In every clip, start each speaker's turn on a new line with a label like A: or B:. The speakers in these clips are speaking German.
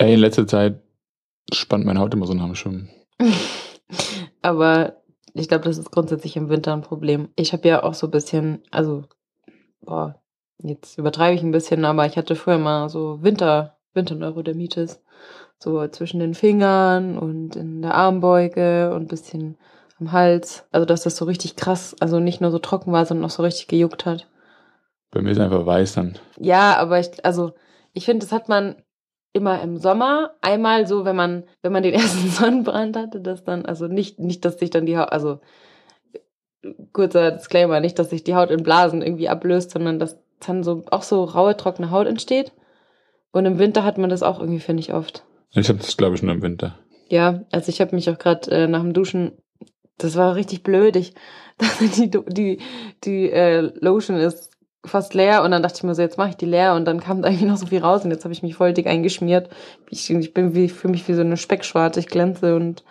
A: Ey, in letzter Zeit spannt meine Haut immer so nach dem Schwimmen.
B: Aber ich glaube, das ist grundsätzlich im Winter ein Problem. Ich habe ja auch so ein bisschen, also, boah, jetzt übertreibe ich ein bisschen, aber ich hatte früher mal so Winter, Winterneurodermitis. So zwischen den Fingern und in der Armbeuge und ein bisschen am Hals. Also, dass das so richtig krass, also nicht nur so trocken war, sondern auch so richtig gejuckt hat.
A: Bei mir ist einfach weiß dann.
B: Ja, aber ich, also, ich finde, das hat man immer im Sommer. Einmal so, wenn man, wenn man den ersten Sonnenbrand hatte, dass dann, also nicht, nicht, dass sich dann die Haut, also kurzer Disclaimer, nicht, dass sich die Haut in Blasen irgendwie ablöst, sondern dass dann so auch so raue, trockene Haut entsteht. Und im Winter hat man das auch irgendwie, finde ich, oft.
A: Ich habe das, glaube ich, nur im Winter.
B: Ja, also ich habe mich auch gerade äh, nach dem Duschen, das war richtig blöd. Ich dachte, die, die, die äh, Lotion ist fast leer und dann dachte ich mir so, jetzt mache ich die leer und dann kam da irgendwie noch so viel raus und jetzt habe ich mich voll dick eingeschmiert. Ich, ich bin wie für mich wie so eine Speckschwarte, ich glänze und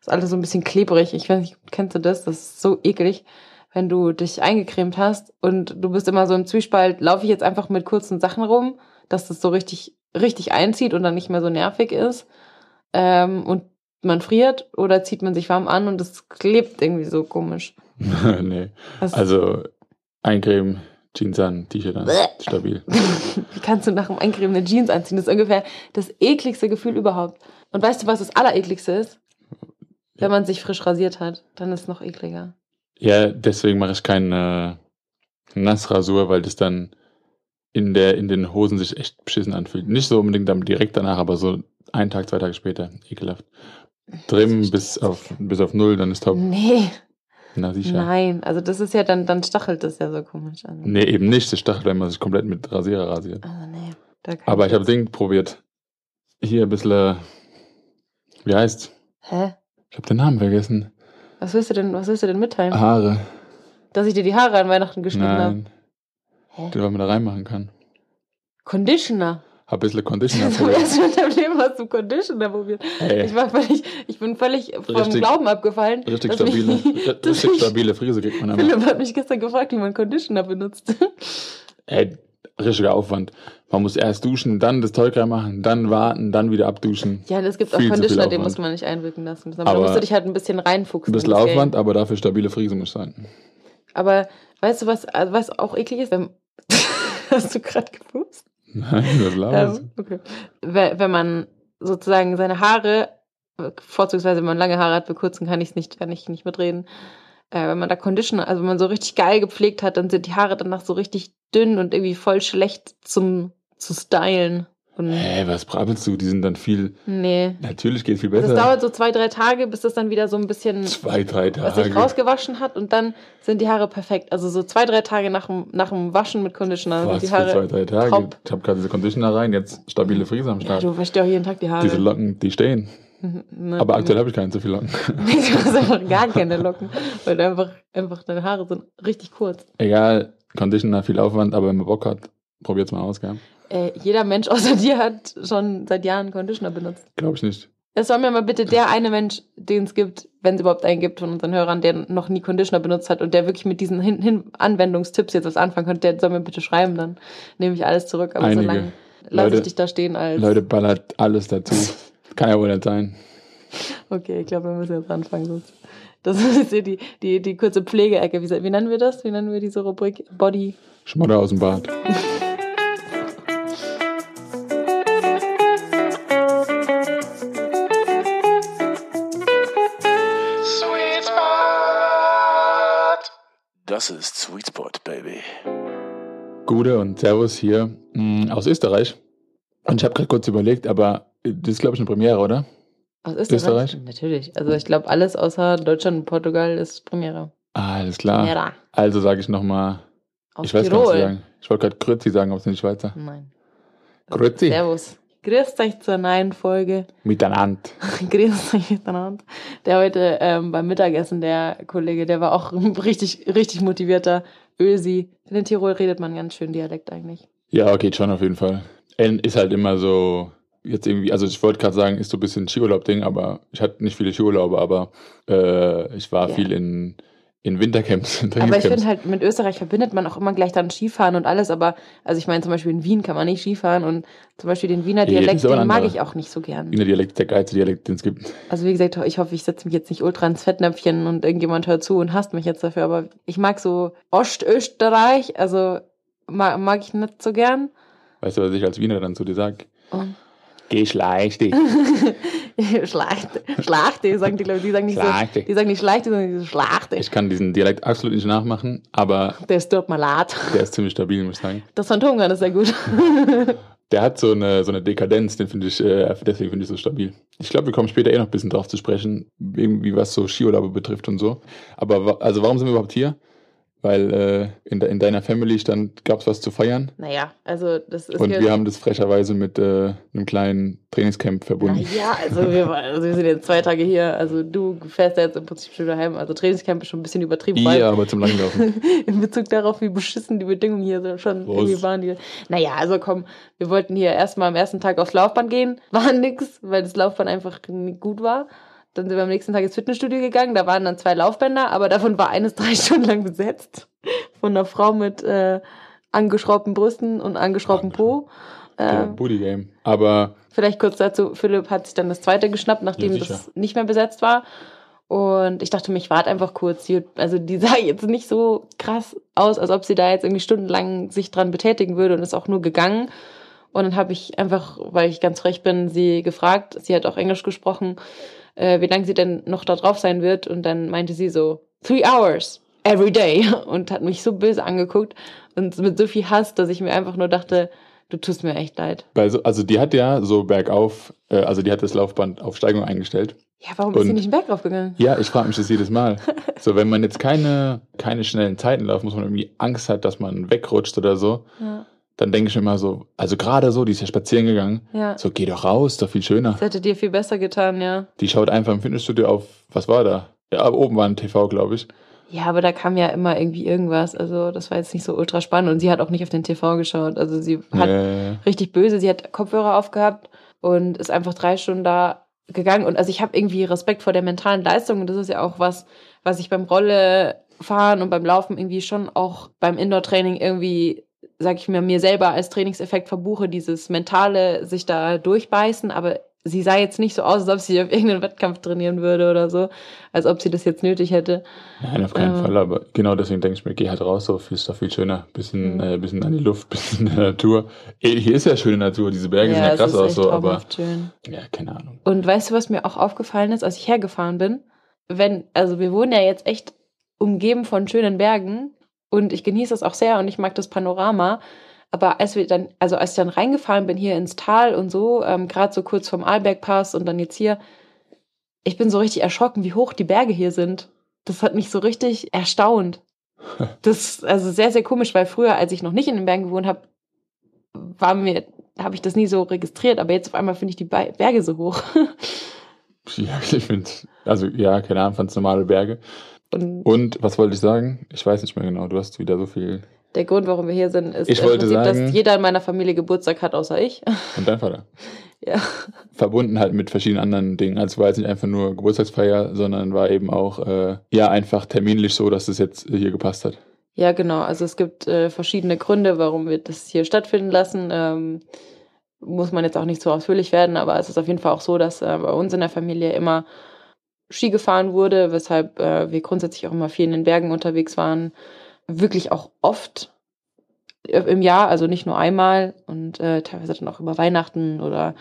B: ist alles so ein bisschen klebrig. Ich weiß nicht, kennst du das? Das ist so eklig, wenn du dich eingecremt hast und du bist immer so im Zwiespalt, laufe ich jetzt einfach mit kurzen Sachen rum, dass das so richtig richtig einzieht und dann nicht mehr so nervig ist ähm, und man friert oder zieht man sich warm an und es klebt irgendwie so komisch.
A: nee. Was? Also eincremen, Jeans an, T-Shirt an, stabil.
B: Wie kannst du nach dem Eincremen eine Jeans anziehen? Das ist ungefähr das ekligste Gefühl überhaupt. Und weißt du, was das Allerekligste ist? Wenn man sich frisch rasiert hat, dann ist es noch ekliger.
A: Ja, deswegen mache ich keine Nassrasur, weil das dann in, der, in den Hosen sich echt beschissen anfühlt. Nicht so unbedingt dann direkt danach, aber so einen Tag, zwei Tage später. Ekelhaft. Trimmen bis auf, bis auf null, dann ist top.
B: Nee.
A: Na sicher.
B: Nein, also das ist ja dann, dann stachelt das ja so komisch an.
A: Nee, eben nicht. Das stachelt, wenn man sich komplett mit Rasierer rasiert.
B: Also nee.
A: Aber ich habe Ding probiert. Hier ein bisschen, wie heißt's?
B: Hä?
A: Ich habe den Namen vergessen.
B: Was willst du denn, was willst du denn mitteilen?
A: Haare.
B: Dass ich dir die Haare an Weihnachten geschnitten habe?
A: Nein. Hä? Den, was man da reinmachen kann.
B: Conditioner.
A: Hab ein bisschen Conditioner
B: probiert. Mit dem Leben hast du Conditioner probiert. Hey. Ich, war völlig, ich bin völlig vom richtig, Glauben abgefallen.
A: Richtig stabile, mich, richtig stabile Frise kriegt man
B: Philipp hat mich gestern gefragt, wie man Conditioner benutzt.
A: Ey, richtiger Aufwand. Man muss erst duschen, dann das Zeug reinmachen, dann warten, dann wieder abduschen.
B: Ja, es gibt Viel auch Conditioner, den muss man nicht einwirken lassen. Aber, aber da musst du dich halt ein bisschen reinfuchsen.
A: Ein bisschen Aufwand, aber dafür stabile Frise muss sein.
B: Aber weißt du, was, was auch eklig ist? Hast du gerade gewusst?
A: Nein, das laberst ähm,
B: okay. Wenn man sozusagen seine Haare, vorzugsweise wenn man lange Haare hat, für kurzen kann ich es nicht, kann ich nicht mitreden. Äh, wenn man da Conditioner, also wenn man so richtig geil gepflegt hat, dann sind die Haare danach so richtig dünn und irgendwie voll schlecht zum zu stylen.
A: Und Hä, was brabbelst du? Die sind dann viel.
B: Nee.
A: Natürlich geht viel besser.
B: Das dauert so zwei, drei Tage, bis das dann wieder so ein bisschen.
A: Zwei, drei Tage.
B: Was sich rausgewaschen hat und dann sind die Haare perfekt. Also so zwei, drei Tage nach dem, nach dem Waschen mit Conditioner
A: was
B: sind die Haare.
A: Für zwei, drei Tage. Top. Ich habe gerade diese Conditioner rein, jetzt stabile Frise am Start.
B: Ja, du wäschst ja auch jeden Tag die Haare.
A: Diese Locken, die stehen. Ne, Aber aktuell habe ich keine so viele Locken.
B: Du hast einfach gar keine Locken, weil einfach, einfach deine Haare sind richtig kurz.
A: Egal, Conditioner, viel Aufwand, aber wenn man Bock hat, probiert's mal aus, gell?
B: Äh, jeder Mensch außer dir hat schon seit Jahren Conditioner benutzt.
A: Glaube ich nicht.
B: Das soll mir mal bitte der eine Mensch, den es gibt, wenn es überhaupt einen gibt von unseren Hörern, der noch nie Conditioner benutzt hat und der wirklich mit diesen Hin Hin Anwendungstipps jetzt was anfangen könnte, der soll mir bitte schreiben, dann nehme ich alles zurück. Aber
A: Einige.
B: so lange lasse ich dich da stehen als.
A: Leute ballert alles dazu. Kann ja wohl nicht sein.
B: Okay, ich glaube, wir müssen jetzt anfangen. Sonst. Das ist hier die, die, die kurze Pflegeecke. Wie, wie nennen wir das? Wie nennen wir diese Rubrik? Body.
A: Schmodder aus dem Bad.
C: Das ist Sweet Spot, Baby.
A: Gute und Servus hier mh, mm, aus Österreich. Und ich habe gerade kurz überlegt, aber das ist, glaube ich, eine Premiere, oder?
B: Aus Österreich? Österreich? Natürlich. Also ich glaube, alles außer Deutschland und Portugal ist Premiere.
A: Ah, alles klar. Premiere. Also sage ich nochmal. Ich weiß Tirol. gar nicht sagen. Ich wollte gerade Grüezi sagen, aber es nicht Schweizer.
B: Nein.
A: Grüezi.
B: Servus. Grüßt euch zur neuen Folge.
A: Miteinander.
B: Grüßt euch miteinander. Der heute ähm, beim Mittagessen, der Kollege, der war auch richtig, richtig motivierter Ösi. In Tirol redet man ganz schön Dialekt eigentlich.
A: Ja, geht schon auf jeden Fall. Ist halt immer so jetzt irgendwie, also ich wollte gerade sagen, ist so ein bisschen Skiurlaub-Ding, aber ich hatte nicht viele Skiurlaube, aber äh, ich war ja. viel in, in Wintercamps. in
B: Aber ich finde halt, mit Österreich verbindet man auch immer gleich dann Skifahren und alles, aber, also ich meine, zum Beispiel in Wien kann man nicht Skifahren und zum Beispiel den Wiener
A: Ja,
B: Dialekt,
A: ein
B: den mag ich auch nicht so gern.
A: Wiener Dialekt ist der geilste Dialekt, den es gibt.
B: Also wie gesagt, ich hoffe, ich setze mich jetzt nicht ultra ins Fettnäpfchen und irgendjemand hört zu und hasst mich jetzt dafür, aber ich mag so Ostösterreich, also mag, mag ich nicht so gern.
A: Weißt du, was ich als Wiener dann zu dir sag?
B: Und
A: Geh schleich dich.
B: Schlachte, Schlachte, sagen die Leute, die sagen nicht
A: Schlachte.
B: so, die sagen nicht Schlachte, sondern die Schlachte.
A: Ich kann diesen Dialekt absolut nicht nachmachen, aber
B: Der ist dort mal lat.
A: der ist ziemlich stabil, muss ich sagen.
B: Das Phantom kann ist sehr gut.
A: Der hat so eine, so eine Dekadenz, den finde ich, äh, deswegen finde ich so stabil. Ich glaube, wir kommen später eh noch ein bisschen drauf zu sprechen, irgendwie was so Skiurlaube betrifft und so. Aber also warum sind wir überhaupt hier? Weil äh, in, de, in deiner Family stand, gab es was zu feiern
B: Naja, also das ist
A: und wir haben das frecherweise mit äh, einem kleinen Trainingscamp verbunden.
B: Ja, also wir, waren- also wir sind jetzt zwei Tage hier. Also du fährst ja jetzt im Prinzip schon daheim. Also Trainingscamp ist schon ein bisschen übertrieben.
A: Ja, aber zum Langlaufen.
B: in Bezug darauf, wie beschissen die Bedingungen hier schon
A: Was?
B: irgendwie waren. Die, naja, also komm, wir wollten hier erstmal am ersten Tag aufs Laufband gehen. War nix, weil das Laufband einfach nicht gut war. Dann sind wir am nächsten Tag ins Fitnessstudio gegangen. Da waren dann zwei Laufbänder, aber davon war eines drei Stunden lang besetzt. Von einer Frau mit äh, angeschraubten Brüsten und angeschraubtem Po. Äh,
A: Booty Game. Aber
B: Vielleicht kurz dazu, Philipp hat sich dann das zweite geschnappt, nachdem
A: Ja,
B: das nicht mehr besetzt war. Und ich dachte mir, ich warte einfach kurz. Die, also die sah jetzt nicht so krass aus, als ob sie da jetzt irgendwie stundenlang sich dran betätigen würde und ist auch nur gegangen. Und dann habe ich einfach, weil ich ganz frech bin, sie gefragt, sie hat auch Englisch gesprochen, äh, wie lange sie denn noch da drauf sein wird. Und dann meinte sie so, three hours, every day. Und hat mich so böse angeguckt und mit so viel Hass, dass ich mir einfach nur dachte, du tust mir echt leid.
A: bei so, also die hat ja so bergauf, äh, also die hat das Laufband auf Steigung eingestellt.
B: Ja, warum ist sie
A: Und-
B: nicht den Berg raufgegangen?
A: Ja, ich frage mich das jedes Mal. So, wenn man jetzt keine, keine schnellen Zeiten läuft, muss man irgendwie Angst hat, dass man wegrutscht oder so,
B: Ja.
A: Dann denke ich mir immer so, also gerade so, die ist ja spazieren gegangen,
B: Ja.
A: so geh doch raus, ist doch viel schöner.
B: Das hätte dir viel besser getan, ja.
A: Die schaut einfach im Fitnessstudio auf, was war da? Ja, oben war ein TV, glaube ich.
B: Ja, aber da kam ja immer irgendwie irgendwas. Also das war jetzt nicht so ultra spannend und sie hat auch nicht auf den TV geschaut. Also sie hat
A: Äh,
B: richtig böse, sie hat Kopfhörer aufgehabt und ist einfach drei Stunden da gegangen. Und also ich habe irgendwie Respekt vor der mentalen Leistung und das ist ja auch was, was ich beim Rollefahren und beim Laufen irgendwie schon auch beim Indoor-Training irgendwie, sag ich mir, mir selber als Trainingseffekt verbuche, dieses mentale sich da durchbeißen, aber sie sah jetzt nicht so aus, als ob sie auf irgendeinen Wettkampf trainieren würde oder so, als ob sie das jetzt nötig hätte.
A: nein, auf keinen
B: Ja.
A: Fall, aber genau deswegen denke ich mir, geh halt raus, so ist doch viel schöner. Bisschen,
B: Mhm.
A: äh, bisschen an die Luft, bisschen in der Natur. Ey, hier ist ja schöne Natur, diese Berge sehen ja krass aus, so, aber
B: schön.
A: ja, keine Ahnung.
B: Und weißt du, was mir auch aufgefallen ist, als ich hergefahren bin? Wenn, also wir wohnen ja jetzt echt umgeben von schönen Bergen und ich genieße das auch sehr und ich mag das Panorama. Aber als wir dann, also als ich dann reingefahren bin hier ins Tal und so, ähm, gerade so kurz vom Arlbergpass und dann jetzt hier, ich bin so richtig erschrocken, wie hoch die Berge hier sind. Das hat mich so richtig erstaunt. Das ist also sehr, sehr komisch, weil früher, als ich noch nicht in den Bergen gewohnt habe, war mir, habe ich das nie so registriert, aber jetzt auf einmal finde ich die Be- Berge so hoch.
A: Ja, ich finde, also ja, keine Ahnung, fand's normale Berge.
B: Und
A: Und was wollte ich sagen? Ich weiß nicht mehr genau. Du hast wieder so viel.
B: der Grund, warum wir hier sind, ist
A: Ich wollte
B: Prinzip,
A: sagen-
B: dass jeder in meiner Familie Geburtstag hat, außer ich.
A: Und dein Vater.
B: Ja.
A: Verbunden halt mit verschiedenen anderen Dingen. Also war jetzt nicht einfach nur Geburtstagsfeier, sondern war eben auch äh, ja einfach terminlich so, dass es jetzt hier gepasst hat.
B: Ja, genau. Also es gibt äh, verschiedene Gründe, warum wir das hier stattfinden lassen. Ähm, muss man jetzt auch nicht so ausführlich werden, aber es ist auf jeden Fall auch so, dass äh, bei uns in der Familie immer Ski gefahren wurde, weshalb äh, wir grundsätzlich auch immer viel in den Bergen unterwegs waren. Wirklich auch oft äh, im Jahr, also nicht nur einmal und äh, teilweise dann auch über Weihnachten oder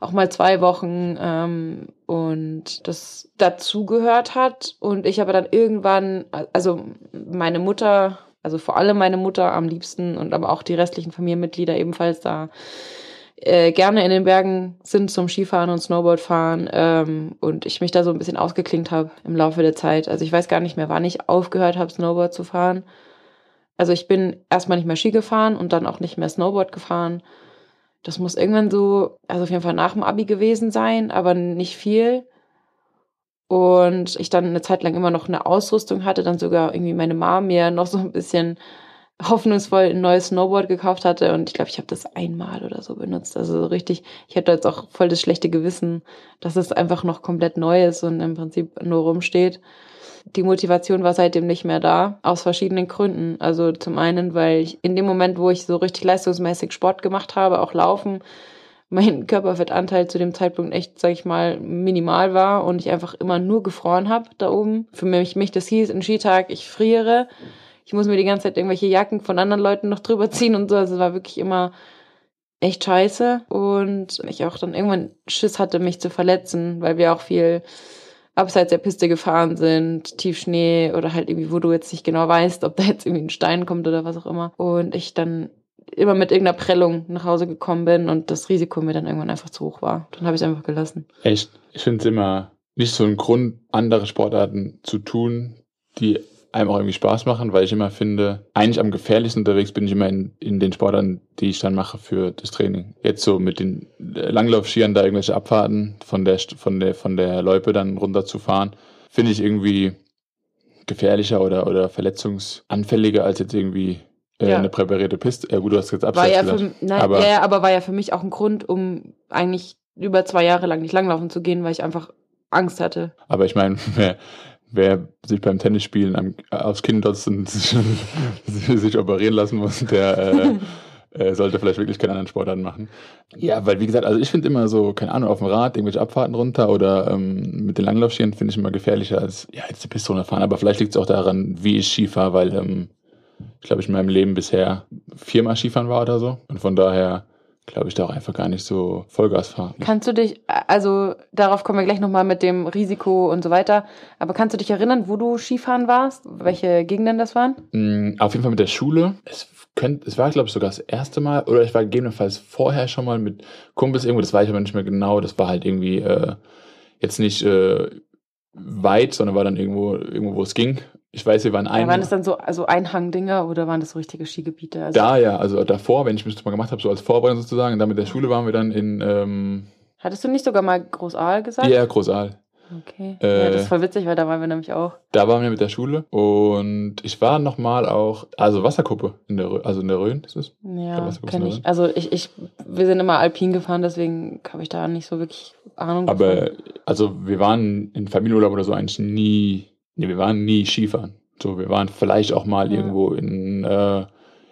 B: auch mal zwei Wochen ähm, und das dazugehört hat und ich aber dann irgendwann, also meine Mutter, also vor allem meine Mutter am liebsten und aber auch die restlichen Familienmitglieder ebenfalls da äh, gerne in den Bergen sind zum Skifahren und Snowboardfahren ähm, und ich mich da so ein bisschen ausgeklingt habe im Laufe der Zeit. Also ich weiß gar nicht mehr, wann ich aufgehört habe, Snowboard zu fahren. Also ich bin erstmal nicht mehr Ski gefahren und dann auch nicht mehr Snowboard gefahren. Das muss irgendwann so, also auf jeden Fall nach dem Abi gewesen sein, aber nicht viel. Und ich dann eine Zeit lang immer noch eine Ausrüstung hatte, dann sogar irgendwie meine Mom mir noch so ein bisschen hoffnungsvoll ein neues Snowboard gekauft hatte und ich glaube, ich habe das einmal oder so benutzt. Also so richtig, ich hatte jetzt auch voll das schlechte Gewissen, dass es einfach noch komplett neu ist und im Prinzip nur rumsteht. Die Motivation war seitdem nicht mehr da, aus verschiedenen Gründen. Also zum einen, weil ich in dem Moment, wo ich so richtig leistungsmäßig Sport gemacht habe, auch laufen, mein Körperfettanteil zu dem Zeitpunkt echt, sag ich mal, minimal war und ich einfach immer nur gefroren habe da oben. Für mich, mich das hieß, ein Skitag, ich friere. Ich muss mir die ganze Zeit irgendwelche Jacken von anderen Leuten noch drüber ziehen und so. Also es war wirklich immer echt scheiße. Und ich auch dann irgendwann Schiss hatte, mich zu verletzen, weil wir auch viel abseits der Piste gefahren sind, Tiefschnee oder halt irgendwie, wo du jetzt nicht genau weißt, ob da jetzt irgendwie ein Stein kommt oder was auch immer. Und ich dann immer mit irgendeiner Prellung nach Hause gekommen bin und das Risiko mir dann irgendwann einfach zu hoch war. Dann habe ich es einfach gelassen.
A: Echt, ich finde es immer nicht so ein Grund, andere Sportarten zu tun, die einem auch irgendwie Spaß machen, weil ich immer finde, eigentlich am gefährlichsten unterwegs bin ich immer in, in den Sportarten, die ich dann mache für das Training. Jetzt so mit den Langlaufskiern da irgendwelche Abfahrten von der, von der, von der Loipe dann runterzufahren, finde ich irgendwie gefährlicher oder, oder verletzungsanfälliger als jetzt irgendwie äh,
B: Ja.
A: eine präparierte Piste. Ja gut, du hast jetzt
B: War
A: Abseits
B: ja,
A: gesagt.
B: für, nein,
A: aber
B: ja, ja, aber war ja für mich auch ein Grund, um eigentlich über zwei Jahre lang nicht langlaufen zu gehen, weil ich einfach Angst hatte.
A: Aber ich meine, wer, sich beim Tennisspielen am, aufs Kinn dotzt und sich, sich operieren lassen muss, der äh, äh, sollte vielleicht wirklich keinen anderen Sportarten machen. Ja, weil wie gesagt, also ich finde immer so, keine Ahnung, auf dem Rad irgendwelche Abfahrten runter oder ähm, mit den Langlaufskiern finde ich immer gefährlicher als ja, jetzt die Piste runterfahren. Aber vielleicht liegt es auch daran, wie ich Ski fahre, weil ähm, ich glaube, ich in meinem Leben bisher viermal Skifahren war oder so. Und von daher glaube ich da auch einfach gar nicht so Vollgas fahre.
B: Kannst du dich, also darauf kommen wir gleich nochmal mit dem Risiko und so weiter, aber kannst du dich erinnern, wo du Skifahren warst? Welche Gegenden das waren?
A: Mm, Auf jeden Fall mit der Schule. Es, könnt, es war, glaube ich, sogar das erste Mal, oder ich war gegebenenfalls vorher schon mal mit Kumpels irgendwo, das weiß ich aber nicht mehr genau. Das war halt irgendwie äh, jetzt nicht äh, weit, sondern war dann irgendwo, irgendwo wo es ging. Ich weiß, wir waren
B: Ja,
A: ein.
B: waren das dann so also Einhangdinger oder waren das so richtige Skigebiete? Also,
A: da, ja, also davor, wenn ich mich das mal gemacht habe, so als Vorbereitung sozusagen, und dann mit der Schule waren wir dann in ähm,
B: Hattest du nicht sogar mal Großaal gesagt?
A: ja, Großaal.
B: Okay.
A: Äh,
B: ja, das ist voll witzig, weil da waren wir nämlich auch.
A: Da waren wir mit der Schule und ich war nochmal auch, also Wasserkuppe in der Rhön, also in der Rhön, ist es?
B: Ja, kenne ich. Also ich, ich, wir sind immer alpin gefahren, deswegen habe ich da nicht so wirklich Ahnung.
A: Aber
B: davon.
A: also wir waren in Familienurlaub oder so eigentlich nie, nee, wir waren nie Skifahren. So, wir waren vielleicht auch mal
B: Ja.
A: irgendwo in äh,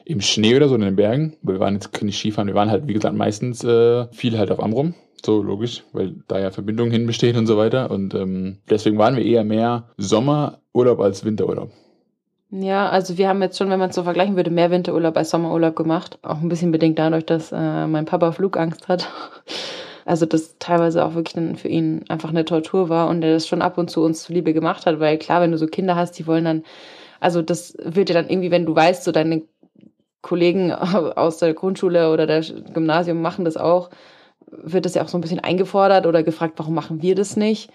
A: im Schnee oder so in den Bergen, aber wir waren jetzt nicht Skifahren, wir waren halt, wie gesagt, meistens äh, viel halt auf Amrum. So logisch, weil da ja Verbindungen hin bestehen und so weiter. Und ähm, deswegen waren wir eher mehr Sommerurlaub als Winterurlaub.
B: Ja, also wir haben jetzt schon, wenn man es so vergleichen würde, mehr Winterurlaub als Sommerurlaub gemacht. Auch ein bisschen bedingt dadurch, dass äh, mein Papa Flugangst hat. Also das teilweise auch wirklich dann für ihn einfach eine Tortur war und er das schon ab und zu uns zuliebe gemacht hat, weil klar, wenn du so Kinder hast, die wollen dann, also das wird ja dann irgendwie, wenn du weißt, so deine Kollegen aus der Grundschule oder der Gymnasium machen das auch, wird das ja auch so ein bisschen eingefordert oder gefragt, warum machen wir das nicht?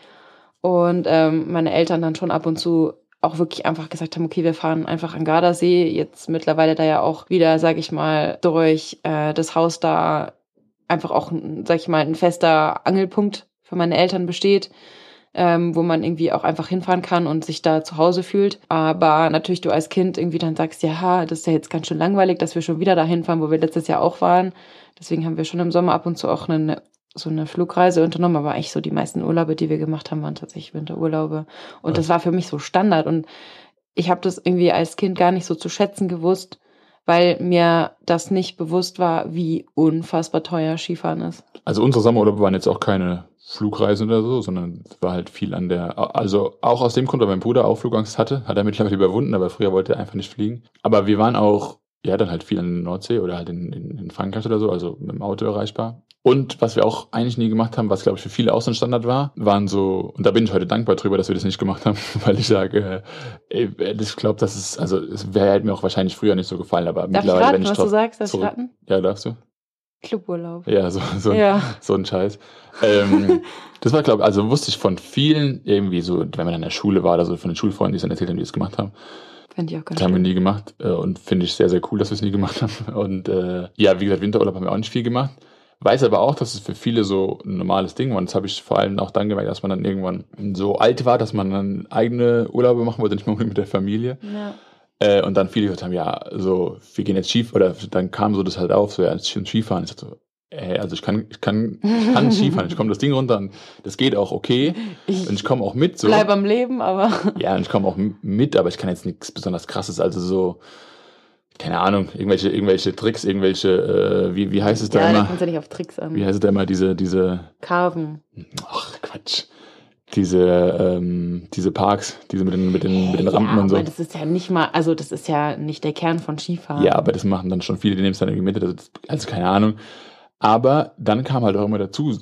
B: Und ähm, meine Eltern dann schon ab und zu auch wirklich einfach gesagt haben, okay, wir fahren einfach an Gardasee. Jetzt mittlerweile da ja auch wieder, sag ich mal, durch äh, das Haus da einfach auch, sag ich mal, ein fester Angelpunkt für meine Eltern besteht, ähm, wo man irgendwie auch einfach hinfahren kann und sich da zu Hause fühlt. Aber natürlich du als Kind irgendwie dann sagst, ja, das ist ja jetzt ganz schön langweilig, dass wir schon wieder da hinfahren, wo wir letztes Jahr auch waren. Deswegen haben wir schon im Sommer ab und zu auch eine, so eine Flugreise unternommen, aber eigentlich so die meisten Urlaube, die wir gemacht haben, waren tatsächlich Winterurlaube. Und das war für mich so Standard. Und ich habe das irgendwie als Kind gar nicht so zu schätzen gewusst, weil mir das nicht bewusst war, wie unfassbar teuer Skifahren ist.
A: Also unsere Sommerurlaube waren jetzt auch keine Flugreisen oder so, sondern es war halt viel an der, also auch aus dem Grund, weil mein Bruder auch Flugangst hatte, hat er mittlerweile überwunden, aber früher wollte er einfach nicht fliegen. Aber wir waren auch, ja, dann halt viel an der Nordsee oder halt in, in, in Frankreich oder so, also mit dem Auto erreichbar. Und was wir auch eigentlich nie gemacht haben, was glaube ich für viele auch so ein Standard war, waren so, und da bin ich heute dankbar drüber, dass wir das nicht gemacht haben, weil ich sage, äh, ey, ich glaube, das ist, also es wäre halt mir auch wahrscheinlich früher nicht so gefallen, aber
B: Darf ich
A: mittlerweile,
B: raten,
A: wenn ich
B: was du sagst? Darf ich raten?
A: Ja, darfst du?
B: Cluburlaub.
A: Ja, so, so,
B: Ja.
A: so ein Scheiß. Ähm, das war, glaube ich, also wusste ich von vielen irgendwie so, wenn man in der Schule war oder so, von den Schulfreunden, die es dann erzählt haben, die es gemacht haben.
B: Fände ich auch ganz
A: Das haben wir nie gemacht äh, und finde ich sehr, sehr cool, dass wir es nie gemacht haben. Und äh, ja, wie gesagt, Winterurlaub haben wir auch nicht viel gemacht. Weiß aber auch, dass es für viele so ein normales Ding war. Und das habe ich vor allem auch dann gemerkt, dass man dann irgendwann so alt war, dass man dann eigene Urlaube machen wollte, nicht mehr mit der Familie.
B: Ja.
A: Äh, und dann viele gesagt haben, ja, so, wir gehen jetzt Skif, oder dann kam so das halt auf, so, ja, Skifahren. Ich dachte so, ey, also ich kann, ich kann, ich kann Skifahren, ich komme das Ding runter und das geht auch okay. Und ich komme auch mit, so.
B: Bleib am Leben, aber.
A: Ja, und ich komme auch mit, aber ich kann jetzt nichts besonders krasses, also so, keine Ahnung, irgendwelche, irgendwelche Tricks, irgendwelche, äh, wie, wie heißt es da
B: ja,
A: immer?
B: kommst du nicht auf Tricks an.
A: Wie heißt es da immer, diese, diese,
B: Carven.
A: ach Quatsch, diese, ähm, diese Parks, diese mit den, mit den, mit den Rampen
B: ja,
A: und so.
B: aber das ist ja nicht mal, also das ist ja nicht der Kern von Skifahren.
A: Ja, aber das machen dann schon viele, die nehmen es dann irgendwie mit, also, also keine Ahnung. Aber dann kam halt auch immer dazu,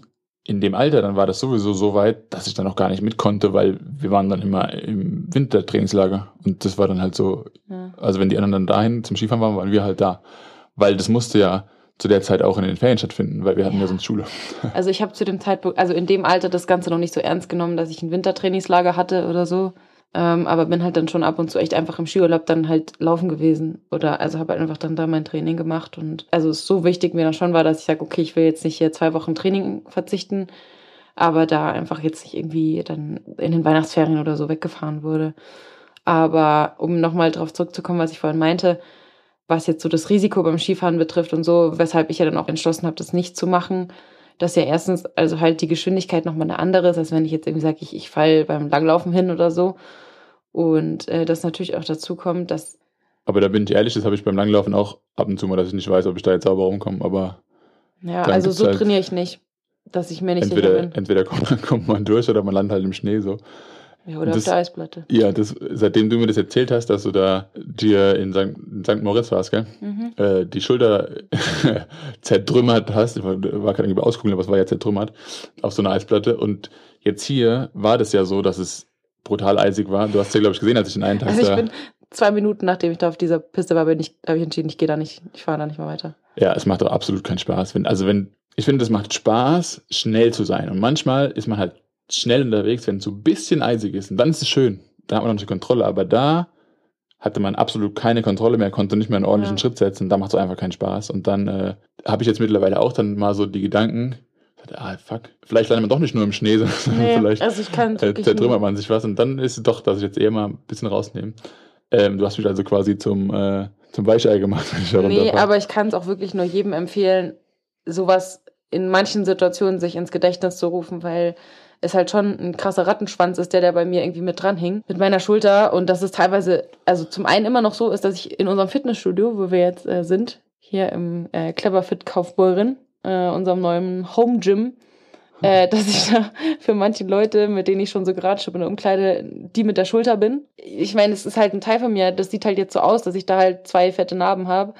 A: in dem Alter, dann war das sowieso so weit, dass ich dann auch gar nicht mit konnte, weil wir waren dann immer im Wintertrainingslager und das war dann halt so,
B: Ja.
A: also wenn die anderen dann dahin zum Skifahren waren, waren wir halt da. Weil das musste ja zu der Zeit auch in den Ferien stattfinden, weil wir hatten ja, sonst Schule.
B: Also ich habe zu dem Zeitpunkt, also in dem Alter das Ganze noch nicht so ernst genommen, dass ich ein Wintertrainingslager hatte oder so. Ähm, aber bin halt dann schon ab und zu echt einfach im Skiurlaub dann halt laufen gewesen. Oder also habe halt einfach dann da mein Training gemacht. Und also es so wichtig mir dann schon war, dass ich sage, okay, ich will jetzt nicht hier zwei Wochen Training verzichten, aber da einfach jetzt nicht irgendwie dann in den Weihnachtsferien oder so weggefahren wurde. Aber um nochmal drauf zurückzukommen, was ich vorhin meinte, was jetzt so das Risiko beim Skifahren betrifft und so, weshalb ich ja dann auch entschlossen habe, das nicht zu machen, dass ja erstens also halt die Geschwindigkeit nochmal eine andere ist, als wenn ich jetzt irgendwie sage, ich, ich fall beim Langlaufen hin oder so. Und äh, das natürlich auch dazu kommt, dass
A: Aber da bin ich ehrlich, das habe ich beim Langlaufen auch ab und zu mal, dass ich nicht weiß, ob ich da jetzt sauber rumkomme, aber
B: ja, also so
A: halt
B: trainiere ich nicht, dass ich mir nicht sicher
A: entweder,
B: bin.
A: entweder kommt, kommt man durch oder man landet halt im Schnee so.
B: Ja, oder auf
A: das-
B: der Eisplatte.
A: Ja, das, seitdem du mir das erzählt hast, dass du da dir in St. in St. Moritz warst, gell?
B: Mhm.
A: Äh, die Schulter zertrümmert hast, ich war, war gerade irgendwie ausgucken, aber es war ja zertrümmert auf so einer Eisplatte. Und jetzt hier war das ja so, dass es brutal eisig war. Du hast ja, glaube ich, gesehen, als ich den einen Tag
B: Also ich bin zwei Minuten, nachdem ich da auf dieser Piste war, bin ich, habe ich entschieden, ich gehe da nicht, ich fahre da nicht mehr weiter.
A: Ja, es macht doch absolut keinen Spaß. Wenn, also wenn, ich finde, es macht Spaß, schnell zu sein. Und manchmal ist man halt schnell unterwegs, wenn es so ein bisschen eisig ist. Und dann ist es schön. Da hat man noch eine Kontrolle. Aber da hatte man absolut keine Kontrolle mehr, konnte nicht mehr einen ordentlichen
B: Ja.
A: Schritt setzen. Da macht es einfach keinen Spaß. Und dann äh, habe ich jetzt mittlerweile auch dann mal so die Gedanken, ah, fuck, vielleicht landet man doch nicht nur im Schnee, sondern
B: Nee,
A: vielleicht
B: also
A: äh, zertrümmert man sich was. Und dann ist es doch, dass ich jetzt eher mal ein bisschen rausnehme. Ähm, du hast mich also quasi zum, äh, zum Weichei gemacht, wenn ich da
B: Nee, aber ich kann es auch wirklich nur jedem empfehlen, sowas in manchen Situationen sich ins Gedächtnis zu rufen, weil es halt schon ein krasser Rattenschwanz ist, der da bei mir irgendwie mit dran hing, mit meiner Schulter. Und dass es teilweise, also zum einen immer noch so ist, dass ich in unserem Fitnessstudio, wo wir jetzt äh, sind, hier im äh, Cleverfit Kaufbeuren, äh, unserem neuen Home Gym, äh, dass ich da für manche Leute, mit denen ich schon so geratscht habe in der Umkleide, die mit der Schulter bin. Ich meine, es ist halt ein Teil von mir, das sieht halt jetzt so aus, dass ich da halt zwei fette Narben habe.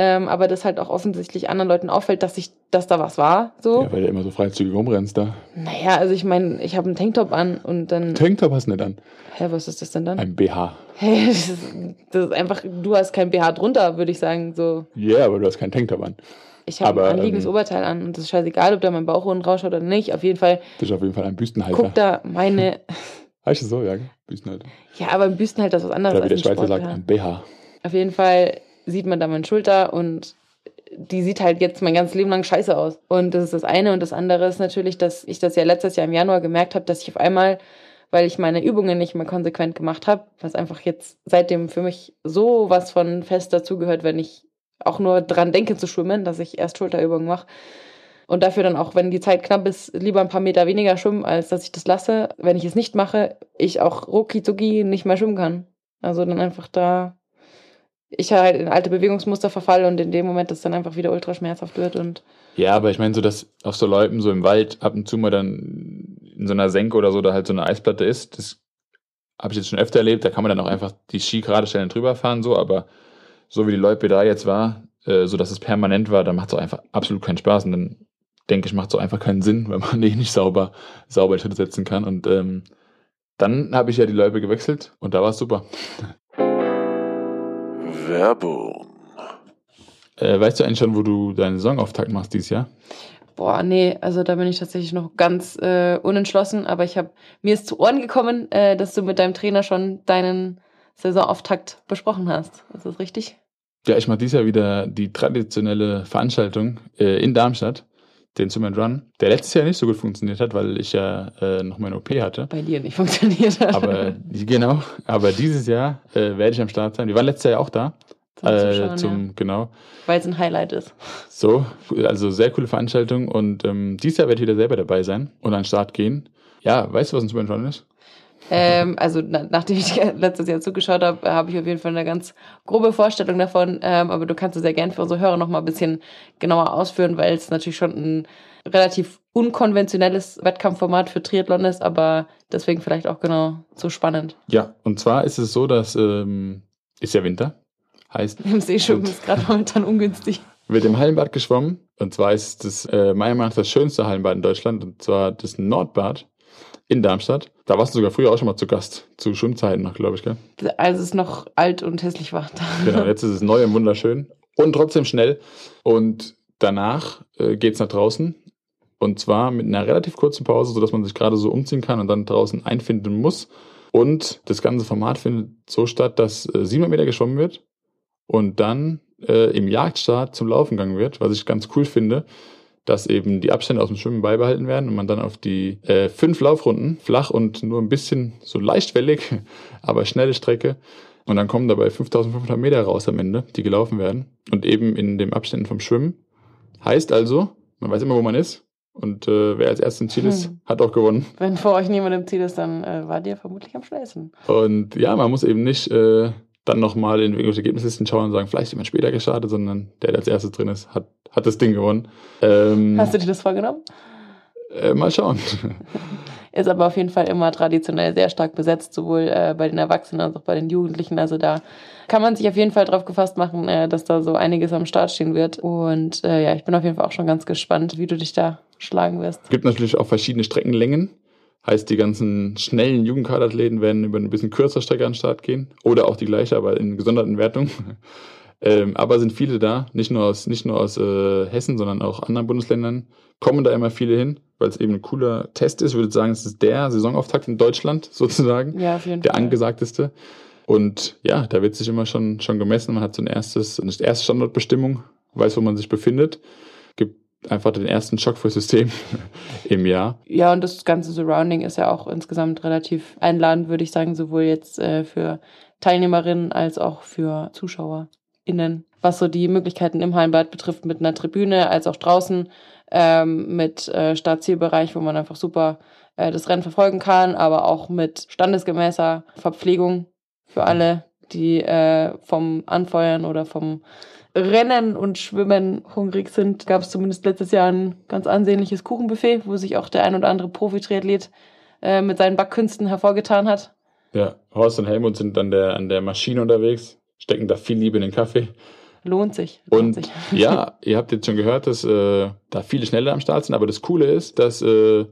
B: Ähm, aber das halt auch offensichtlich anderen Leuten auffällt, dass ich, dass da was war. So.
A: Ja, weil du immer so freizügig rumrennst da.
B: Naja, also ich meine, ich habe einen Tanktop an und dann.
A: Tanktop hast du nicht an.
B: Hä, was ist das denn dann?
A: Ein BH.
B: Hey, das ist, das ist einfach, du hast kein BH drunter, würde ich sagen. So,
A: Ja, aber du hast keinen Tanktop an.
B: ich habe ein anliegendes
A: ähm,
B: Oberteil an und es ist scheißegal, ob da mein Bauch unten rausschaut oder nicht. Auf jeden Fall
A: Das ist auf jeden Fall ein Büstenhalter.
B: guckt da meine.
A: Heißt es so, ja? Büstenhalter.
B: Ja, aber ein Büsten halt das ist was anderes
A: Oder wie der Schweizer sagt, ein BH.
B: Auf jeden Fall sieht man da meine Schulter und die sieht halt jetzt mein ganzes Leben lang scheiße aus. Und das ist das eine. Und das andere ist natürlich, dass ich das ja letztes Jahr im Januar gemerkt habe, dass ich auf einmal, weil ich meine Übungen nicht mehr konsequent gemacht habe, was einfach jetzt seitdem für mich so was von fest dazugehört, wenn ich auch nur dran denke zu schwimmen, dass ich erst Schulterübungen mache. Und dafür dann auch, wenn die Zeit knapp ist, lieber ein paar Meter weniger schwimmen, als dass ich das lasse. Wenn ich es nicht mache, ich auch rucki nicht mehr schwimmen kann. Also dann einfach da ich halt in alte Bewegungsmuster verfalle und in dem Moment das dann einfach wieder ultra schmerzhaft wird und
A: Ja, aber ich meine so, dass auf so Läupen so im Wald ab und zu mal dann in so einer Senke oder so da halt so eine Eisplatte ist, das habe ich jetzt schon öfter erlebt. Da kann man dann auch einfach die Ski gerade stellen drüber fahren, so, aber so wie die Loipe da jetzt war, äh, so dass es permanent war, dann macht es auch einfach absolut keinen Spaß. Und dann denke ich, macht es auch einfach keinen Sinn, wenn man eh nicht sauber, sauber Schritte setzen kann. Und ähm, dann habe ich ja die Loipe gewechselt und da war es super.
C: Werbung.
A: Äh, weißt du eigentlich schon, wo du deinen Saisonauftakt machst dieses Jahr?
B: boah, nee, also da bin ich tatsächlich noch ganz äh, unentschlossen, aber ich habe mir ist zu Ohren gekommen, äh, dass du mit deinem Trainer schon deinen Saisonauftakt besprochen hast. Ist das richtig?
A: Ja, ich mache dieses Jahr wieder die traditionelle Veranstaltung äh, in Darmstadt. Den Swim and Run, der letztes Jahr nicht so gut funktioniert hat, weil ich ja äh, noch meine OP hatte.
B: Bei dir nicht funktioniert hat.
A: Aber genau, aber dieses Jahr äh, werde ich am Start sein. Wir waren letztes Jahr ja auch da.
B: Zum
A: äh,
B: Zuschauen,
A: zum,
B: ja.
A: genau.
B: Weil es ein Highlight ist.
A: So, also sehr coole Veranstaltung und ähm, dieses Jahr werde ich wieder selber dabei sein und an den Start gehen. Ja, weißt du, was ein Swim and Run ist?
B: Ähm, also na, nachdem ich letztes Jahr zugeschaut habe, habe ich auf jeden Fall eine ganz grobe Vorstellung davon. Ähm, aber du kannst es sehr gern für unsere Hörer noch mal ein bisschen genauer ausführen, weil es natürlich schon ein relativ unkonventionelles Wettkampfformat für Triathlon ist, aber deswegen vielleicht auch genau so spannend.
A: Ja, und zwar ist es so, dass ähm, ist ja Winter, heißt
B: Im Seeschwimmen ist gerade momentan ungünstig.
A: wird im Hallenbad geschwommen. Und zwar ist das äh, meiner Meinung nach das schönste Hallenbad in Deutschland, und zwar das Nordbad in Darmstadt. Da warst du sogar früher auch schon mal zu Gast, zu Schwimmzeiten noch, glaube ich, gell?
B: Als es noch alt und hässlich war.
A: Genau, jetzt ist es neu und wunderschön und trotzdem schnell. Und danach äh, geht's nach draußen. Und zwar mit einer relativ kurzen Pause, sodass man sich gerade so umziehen kann und dann draußen einfinden muss. Und das ganze Format findet so statt, dass äh, 700 Meter geschwommen wird und dann äh, im Jagdstart zum Laufen gegangen wird, was ich ganz cool finde, dass eben die Abstände aus dem Schwimmen beibehalten werden und man dann auf die äh, fünf Laufrunden, flach und nur ein bisschen so leicht wellig, aber schnelle Strecke. Und dann kommen dabei 5500 Meter raus am Ende, die gelaufen werden. Und eben in den Abständen vom Schwimmen. Heißt also, man weiß immer, wo man ist. Und äh, wer als erstes im Ziel ist,
B: Hm.
A: hat auch gewonnen.
B: Wenn vor euch niemand im Ziel ist, dann äh, war dir vermutlich am schnellsten.
A: Und ja, man muss eben nicht äh, dann nochmal in irgendwelche Ergebnislisten schauen und sagen, vielleicht jemand später gestartet, sondern der, der als erstes drin ist, hat, hat das Ding gewonnen. Ähm,
B: Hast du dir das vorgenommen?
A: äh, mal schauen.
B: Ist aber auf jeden Fall immer traditionell sehr stark besetzt, sowohl äh, bei den Erwachsenen als auch bei den Jugendlichen. Also da kann man sich auf jeden Fall drauf gefasst machen, äh, dass da so einiges am Start stehen wird. Und äh, ja, ich bin auf jeden Fall auch schon ganz gespannt, wie du dich da schlagen wirst.
A: Es gibt natürlich auch verschiedene Streckenlängen. Heißt, die ganzen schnellen Jugendkaderathleten werden über eine bisschen kürzere Strecke an den Start gehen. Oder auch die gleiche, aber in gesonderten Wertungen. ähm, aber sind viele da, nicht nur aus, nicht nur aus äh, Hessen, sondern auch anderen Bundesländern. Kommen da immer viele hin, weil es eben ein cooler Test ist. Ich würde sagen, es ist der Saisonauftakt in Deutschland sozusagen.
B: Ja, auf jeden
A: der
B: Fall.
A: angesagteste. Und ja, da wird sich immer schon, schon gemessen. Man hat so ein erstes, eine erste Standortbestimmung, weiß, wo man sich befindet. Einfach den ersten Schock fürs System im Jahr.
B: Ja, und das ganze Surrounding ist ja auch insgesamt relativ einladend, würde ich sagen, sowohl jetzt äh, für Teilnehmerinnen als auch für ZuschauerInnen. Was so die Möglichkeiten im Hallenbad betrifft, mit einer Tribüne als auch draußen, ähm, mit äh, Startzielbereich, wo man einfach super äh, das Rennen verfolgen kann, aber auch mit standesgemäßer Verpflegung für alle, die äh, vom Anfeuern oder vom Rennen und Schwimmen hungrig sind, gab es zumindest letztes Jahr ein ganz ansehnliches Kuchenbuffet, wo sich auch der ein oder andere Profi-Triathlet äh, mit seinen Backkünsten hervorgetan hat.
A: Ja, Horst und Helmut sind an der, an der Maschine unterwegs, stecken da viel Liebe in den Kaffee.
B: Lohnt sich. Lohnt
A: Und
B: sich.
A: ja, ihr habt jetzt schon gehört, dass äh, da viele schneller am Start sind, aber das Coole ist, dass äh,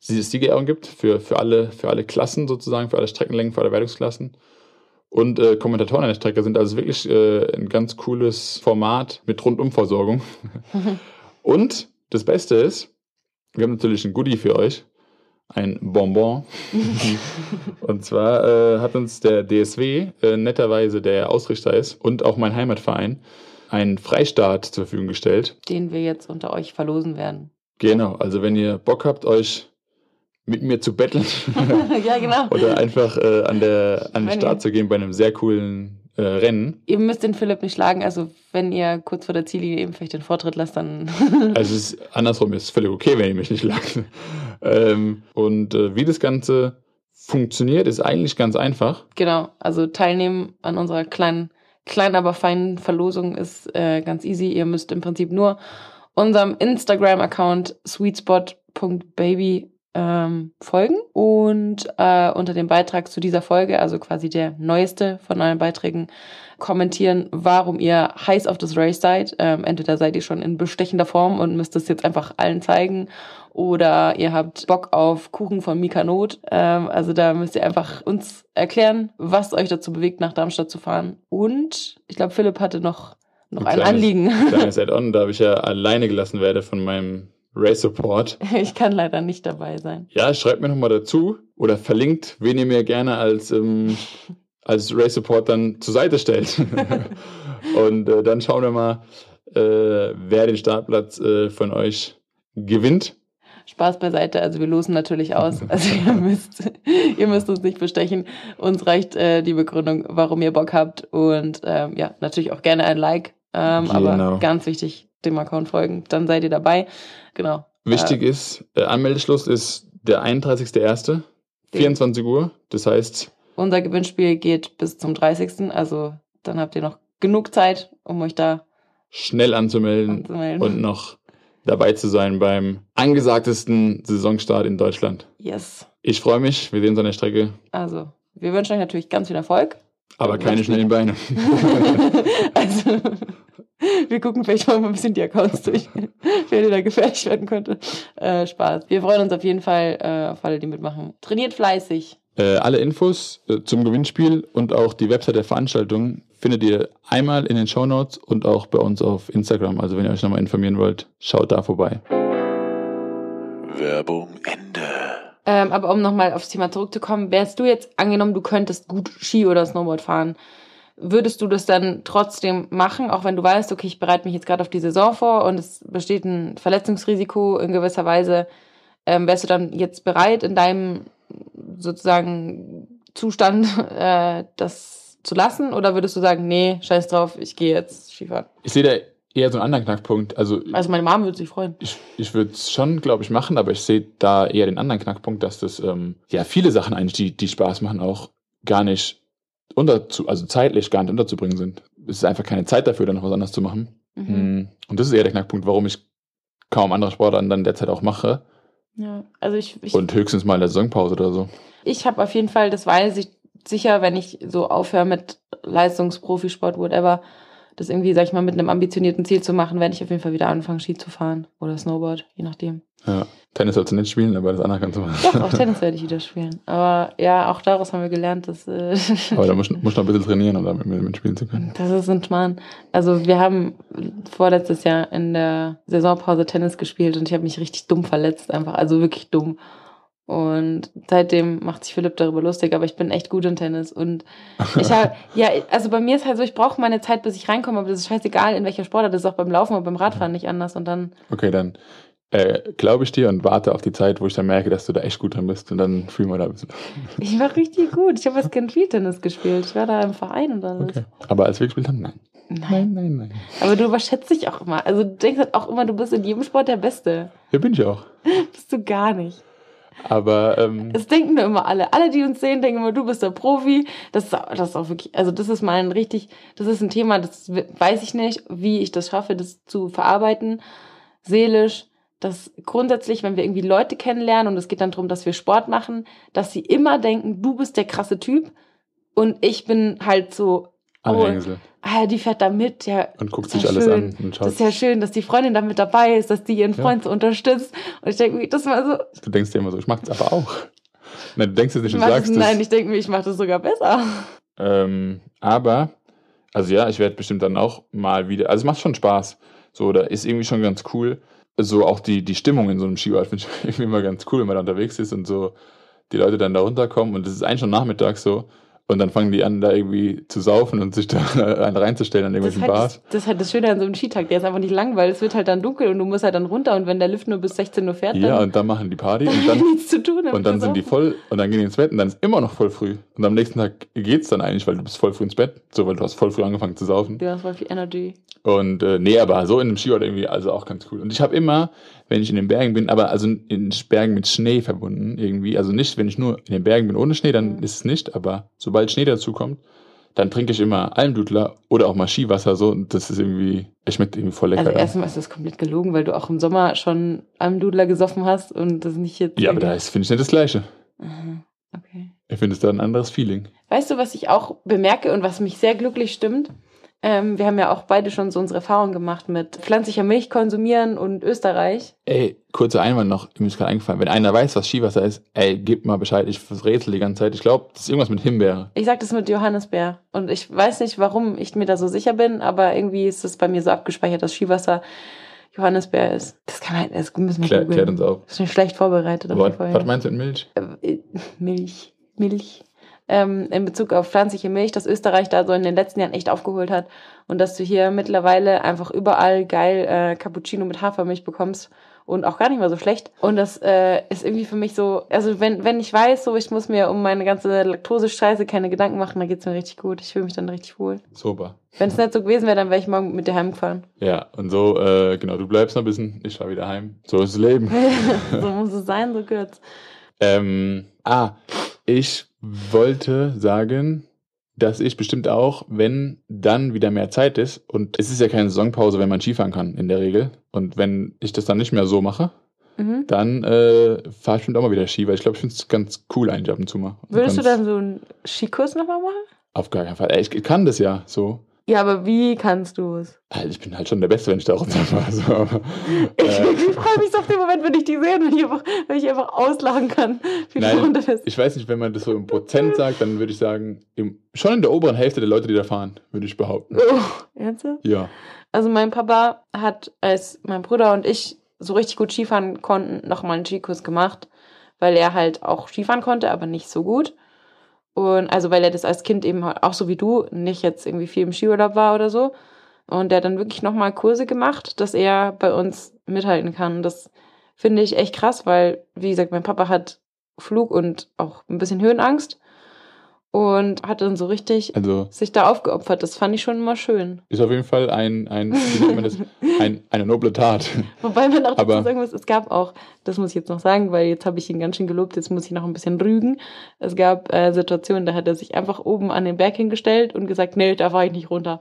A: es Siegerehrung gibt für, für, alle, für alle Klassen sozusagen, für alle Streckenlängen, für alle Wertungsklassen. Und äh, Kommentatoren an der Strecke sind also wirklich äh, ein ganz cooles Format mit Rundumversorgung. Und das Beste ist, wir haben natürlich ein Goodie für euch. Ein Bonbon. und zwar äh, hat uns der DSW, äh, netterweise der Ausrichter ist, und auch mein Heimatverein, einen Freistaat zur Verfügung gestellt.
B: Den wir jetzt unter euch verlosen werden.
A: Genau, also wenn ihr Bock habt, euch mit mir zu betteln
B: ja, genau.
A: oder einfach äh, an, der, an den Start zu gehen bei einem sehr coolen äh, Rennen.
B: Ihr müsst den Philipp nicht schlagen, also wenn ihr kurz vor der Ziellinie eben vielleicht den Vortritt lasst, dann
A: Also es ist andersrum, ist völlig okay, wenn ihr mich nicht lasst. ähm, und äh, wie das Ganze funktioniert, ist eigentlich ganz einfach.
B: Genau, also teilnehmen an unserer kleinen, kleinen, aber feinen Verlosung ist äh, ganz easy. Ihr müsst im Prinzip nur unserem Instagram-Account sweetspot.baby ähm, folgen und äh, unter dem Beitrag zu dieser Folge, also quasi der neueste von allen Beiträgen, kommentieren, warum ihr heiß auf das Race seid. Ähm, entweder seid ihr schon in bestechender Form und müsst es jetzt einfach allen zeigen oder ihr habt Bock auf Kuchen von Mika Not. Ähm, also da müsst ihr einfach uns erklären, was euch dazu bewegt, nach Darmstadt zu fahren. Und ich glaube, Philipp hatte noch, noch ein,
A: kleines-
B: Anliegen.
A: Kleines Add-on, da ich ja alleine gelassen werde von meinem Race Support.
B: Ich kann leider nicht dabei sein.
A: Ja, schreibt mir nochmal dazu oder verlinkt, wen ihr mir gerne als, ähm, als Race Support dann zur Seite stellt. Und äh, dann schauen wir mal, äh, wer den Startplatz äh, von euch gewinnt.
B: Spaß beiseite, also wir losen natürlich aus. Also ihr müsst, ihr müsst uns nicht bestechen. Uns reicht äh, die Begründung, warum ihr Bock habt. Und ähm, ja, natürlich auch gerne ein Like. Ähm,
A: Genau.
B: Aber ganz wichtig, dem Account folgen. Dann seid ihr dabei. Genau.
A: Wichtig ist, äh, Anmeldeschluss ist der 31.01. 24 Uhr. Das heißt,
B: Unser Gewinnspiel geht bis zum 30. Also dann habt ihr noch genug Zeit, um euch da
A: schnell anzumelden
B: anzumelden.
A: und noch dabei zu sein beim angesagtesten Saisonstart in Deutschland.
B: yes.
A: Ich freue mich, wir sehen uns an der Strecke,
B: Also, wir wünschen euch natürlich ganz viel Erfolg.
A: aber keine schnellen Beine.
B: also, wir gucken vielleicht mal ein bisschen die Accounts durch, wer dir da gefährlich werden könnte. Äh, Spaß. Wir freuen uns auf jeden Fall äh, auf alle, die mitmachen. Trainiert fleißig.
A: Äh, alle Infos äh, zum Gewinnspiel und auch die Website der Veranstaltung findet ihr einmal in den Shownotes und auch bei uns auf Instagram. Also wenn ihr euch nochmal informieren wollt, schaut da vorbei.
C: Werbung Ende.
B: Ähm, aber um nochmal aufs Thema zurückzukommen, wärst du jetzt angenommen, du könntest gut Ski oder Snowboard fahren, würdest du das dann trotzdem machen, auch wenn du weißt, okay, ich bereite mich jetzt gerade auf die Saison vor und es besteht ein Verletzungsrisiko in gewisser Weise, ähm, wärst du dann jetzt bereit, in deinem sozusagen Zustand äh, das zu lassen oder würdest du sagen, nee, scheiß drauf, ich gehe jetzt Skifahren?
A: Ich sehe da eher so einen anderen Knackpunkt. Also
B: Also meine Mom würde sich freuen.
A: ich, ich würde es schon, glaube ich, machen, aber ich sehe da eher den anderen Knackpunkt, dass das ähm, ja viele Sachen eigentlich, die, die Spaß machen, auch gar nicht unter also zeitlich gar nicht unterzubringen sind. Es ist einfach keine Zeit dafür, dann noch was anderes zu machen.
B: Mhm.
A: Mm, Und das ist eher der Knackpunkt, warum ich kaum andere Sportarten dann derzeit auch mache
B: Ja, also ich, ich
A: und höchstens mal in der Saisonpause oder so.
B: Ich habe auf jeden Fall, das weiß ich sicher, wenn ich so aufhöre mit Leistungsprofisport, whatever, das irgendwie, sag ich mal, mit einem ambitionierten Ziel zu machen, werde ich auf jeden Fall wieder anfangen, Ski zu fahren oder Snowboard, je nachdem.
A: Ja. Tennis sollst du nicht spielen, aber das andere kannst du machen.
B: Doch, auch Tennis werde ich wieder spielen. Aber ja, auch daraus haben wir gelernt, dass äh,
A: aber da musst du noch ein bisschen trainieren, um damit mitspielen zu können.
B: das ist ein Schmarrn. Also wir haben vorletztes Jahr in der Saisonpause Tennis gespielt und ich habe mich richtig dumm verletzt, einfach, also wirklich dumm. Und seitdem macht sich Philipp darüber lustig, aber ich bin echt gut in Tennis. Und ich habe, ja, also bei mir ist halt so, ich brauche meine Zeit, bis ich reinkomme, aber das ist scheißegal, in welcher Sportart. Das ist auch beim Laufen und beim Radfahren nicht anders. Und dann,
A: Okay, dann äh, glaube ich dir und warte auf die Zeit, wo ich dann merke, dass du da echt gut drin bist und dann fühlen wir da ein bisschen.
B: ich war richtig gut. Ich habe als Kind viel Tennis gespielt. Ich war da im Verein und alles.
A: Okay. Aber als wir gespielt haben, nein.
B: Nein.
A: nein, nein.
B: Aber du überschätzt dich auch immer. Also du denkst halt auch immer, du bist in jedem Sport der Beste.
A: Ja, bin ich auch.
B: Bist du gar nicht.
A: Aber ähm,
B: Es denken nur immer alle. Alle, die uns sehen, denken immer, du bist der Profi. Das das ist auch wirklich, also das ist mal ein richtig, das ist ein Thema, das weiß ich nicht, wie ich das schaffe, das zu verarbeiten, seelisch, dass grundsätzlich, wenn wir irgendwie Leute kennenlernen und es geht dann darum, dass wir Sport machen, dass sie immer denken, du bist der krasse Typ und ich bin halt so, oh,
A: Anhängsel.
B: ah, die fährt da mit, ja,
A: Und guckt
B: ist ja
A: sich alles
B: schön.
A: an und
B: Das ist ja schön, dass die Freundin da mit dabei ist, dass die ihren
A: Ja.
B: Freund so unterstützt. Und ich denke mir, das war so,
A: Du denkst dir immer so, ich mach's aber auch. Nein, du denkst es nicht
B: ich
A: und sagst es.
B: nein, ich denke mir, ich mache das sogar besser.
A: Ähm, aber, also ja, ich werde bestimmt dann auch mal wieder, also es macht schon Spaß. So, da ist irgendwie schon ganz cool. So auch die, die Stimmung in so einem Skiort finde ich irgendwie immer ganz cool, wenn man da unterwegs ist und so die Leute dann da runterkommen und es ist eigentlich schon Nachmittag so. Und dann fangen die an, da irgendwie zu saufen und sich da einen reinzustellen an
B: Das
A: irgendwelchen
B: halt
A: Bars.
B: das, das ist halt das Schöne an so einem Skitag. Der ist einfach nicht lang, weil es wird halt dann dunkel und du musst halt dann runter und wenn der Lift nur bis 16 Uhr fährt,
A: Ja,
B: dann,
A: und dann machen die Party
B: dann
A: und dann,
B: nichts zu tun.
A: und dann sind die voll und dann gehen die ins Bett und dann ist immer noch voll früh. Und am nächsten Tag geht's dann eigentlich, weil du bist voll früh ins Bett, so weil du hast voll früh angefangen zu saufen.
B: Du hast voll viel Energy.
A: Und äh, nee, aber so in einem Skiort irgendwie, also auch ganz cool. Und ich habe immer, wenn ich in den Bergen bin, aber also in den Bergen mit Schnee verbunden irgendwie, also nicht, wenn ich nur in den Bergen bin ohne Schnee, dann ist es nicht, aber sobald Schnee dazu kommt, dann trinke ich immer Almdudler oder auch mal Skiwasser so und das ist irgendwie, es schmeckt irgendwie voll lecker.
B: Also erstmal ist das komplett gelogen, weil du auch im Sommer schon am Dudler gesoffen hast und das nicht jetzt...
A: ja, aber da ist, finde ich nicht das Gleiche.
B: Aha, okay.
A: Ich finde es da ein anderes Feeling.
B: Weißt du, was ich auch bemerke und was mich sehr glücklich stimmt? Ähm, wir haben ja auch beide schon so unsere Erfahrungen gemacht mit pflanzlicher Milch konsumieren und Österreich.
A: Ey, kurzer Einwand noch, mir ist gerade eingefallen, wenn einer weiß, was Skiwasser ist, ey, gib mal Bescheid, ich rätsel die ganze Zeit. Ich glaube, das ist irgendwas mit Himbeere.
B: Ich sag das mit Johannisbeer. Und ich weiß nicht, warum ich mir da so sicher bin, aber irgendwie ist es bei mir so abgespeichert, dass Skiwasser Johannisbeer ist. Das kann man, das müssen wir
A: Klär, klärt uns auf.
B: Das ist schon schlecht vorbereitet. auf
A: Was, was meinst du mit Milch?
B: Äh, Milch. Milch. Ähm, in Bezug auf pflanzliche Milch, dass Österreich da so in den letzten Jahren echt aufgeholt hat und dass du hier mittlerweile einfach überall geil äh, Cappuccino mit Hafermilch bekommst und auch gar nicht mal so schlecht. Und das äh, ist irgendwie für mich so, also wenn, wenn ich weiß, so ich muss mir um meine ganze Laktose-Scheiße keine Gedanken machen, dann geht's mir richtig gut. Ich fühle mich dann richtig wohl.
A: Super.
B: Wenn es nicht so gewesen wäre, dann wäre ich morgen mit dir heimgefahren.
A: Ja, und so, äh, genau, du bleibst noch ein bisschen, ich fahr wieder heim. So ist das Leben.
B: so muss es sein, so gehört's.
A: Ähm, ah, ich wollte sagen, dass ich bestimmt auch, wenn dann wieder mehr Zeit ist, und es ist ja keine Saisonpause, wenn man Skifahren kann, in der Regel. Und wenn ich das dann nicht mehr so mache,
B: Mhm.
A: dann äh, fahre ich bestimmt auch mal wieder Ski, weil ich glaube, ich finde es ganz cool eigentlich ab und zu mal.
B: Würdest du dann so einen Skikurs nochmal machen?
A: Auf gar keinen Fall. Ich kann das ja so.
B: Ja, aber wie kannst du es?
A: Halt, Ich bin halt schon der Beste, wenn ich da runterfahre. So, aber,
B: Ich,
A: äh,
B: ich freue mich so auf den Moment, wenn ich die sehe und wenn ich einfach, wenn ich einfach auslachen kann, wie
A: Nein, ich weiß nicht, wenn man das so im Prozent sagt, dann würde ich sagen, im, schon in der oberen Hälfte der Leute, die da fahren, würde ich behaupten.
B: Oh, ernsthaft?
A: Ja.
B: Also mein Papa hat, als mein Bruder und ich so richtig gut Skifahren konnten, nochmal einen Skikurs gemacht, weil er halt auch Skifahren konnte, aber nicht so gut. Und also weil er das als Kind eben halt auch so wie du nicht jetzt irgendwie viel im Skiurlaub war oder so. Und der hat dann wirklich nochmal Kurse gemacht, dass er bei uns mithalten kann. Das finde ich echt krass, weil, wie gesagt, mein Papa hat Flug und auch ein bisschen Höhenangst und hat dann so richtig
A: Also
B: sich da aufgeopfert. Das fand ich schon immer schön.
A: ist auf jeden Fall ein, ein, das? ein eine noble Tat.
B: Wobei man auch dazu sagen muss, es gab auch, das muss ich jetzt noch sagen, weil jetzt habe ich ihn ganz schön gelobt, jetzt muss ich noch ein bisschen rügen. Es gab äh, Situationen, da hat er sich einfach oben an den Berg hingestellt und gesagt, nee, da fahre ich nicht runter.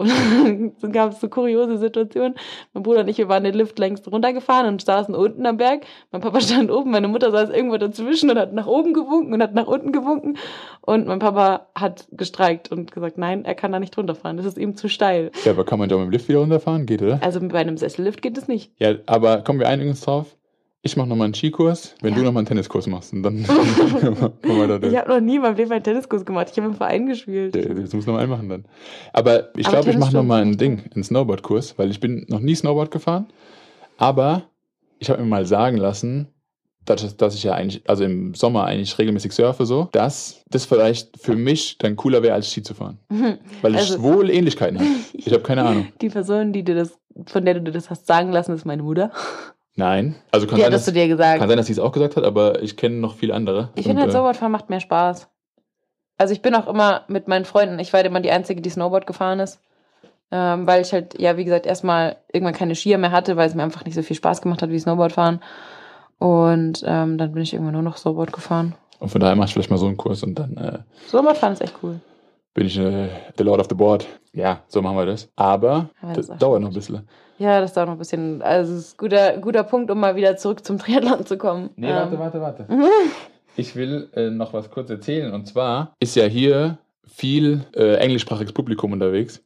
B: Und dann gab es so kuriose Situationen. Mein Bruder und ich, wir waren den Lift längst runtergefahren und saßen unten am Berg. Mein Papa stand oben, meine Mutter saß irgendwo dazwischen und hat nach oben gewunken und hat nach unten gewunken. Und mein Papa hat gestreikt und gesagt, nein, er kann da nicht runterfahren. Das ist ihm zu steil.
A: Ja, aber kann man da mit dem Lift wieder runterfahren? Geht, oder?
B: Also bei einem Sessellift geht es nicht.
A: Ja, aber kommen wir einigen uns drauf. Ich mache nochmal einen Skikurs, wenn
B: Ja.
A: du nochmal einen Tenniskurs machst. Und dann da.
B: Ich habe noch nie in meinem einen Tenniskurs gemacht. Ich habe im Verein gespielt.
A: Das muss noch mal einen machen dann. Aber ich glaube, ich mache noch
B: schon
A: mal ein Ding, einen Snowboardkurs, weil ich bin noch nie Snowboard gefahren. Aber ich habe mir mal sagen lassen, dass, dass ich ja eigentlich, also im Sommer eigentlich regelmäßig surfe so, dass das vielleicht für mich dann cooler wäre, als Ski zu fahren. Weil ich
B: Also-
A: wohl Ähnlichkeiten habe. Ich habe keine Ahnung.
B: Die Person, die dir das, von der du dir das hast sagen lassen, ist meine Mutter.
A: Nein. Also kann
B: Die
A: sein, dass,
B: zu dir gesagt.
A: kann sein, dass sie es auch gesagt hat, aber ich kenne noch viele andere.
B: Ich finde halt
A: äh,
B: Snowboardfahren macht mehr Spaß. Also ich bin auch immer mit meinen Freunden, ich war halt immer die Einzige, die Snowboard gefahren ist. Ähm, weil ich halt, ja, wie gesagt, erstmal irgendwann keine Skier mehr hatte, weil es mir einfach nicht so viel Spaß gemacht hat wie Snowboardfahren. Und ähm, dann bin ich irgendwann nur noch Snowboard gefahren.
A: Und von daher mache ich vielleicht mal so einen Kurs und dann äh,
B: Snowboardfahren ist echt cool.
A: Bin ich äh, der Lord of the Board. Ja, so machen wir das. Aber
B: Aber
A: das,
B: das
A: dauert noch ein bisschen.
B: Ja, das dauert noch ein bisschen. Also es ist ein guter, guter Punkt, um mal wieder zurück zum Triathlon zu kommen.
A: Nee,
B: Ähm,
A: warte, warte, warte. Ich will äh, noch was kurz erzählen. Und zwar ist ja hier viel äh, englischsprachiges Publikum unterwegs.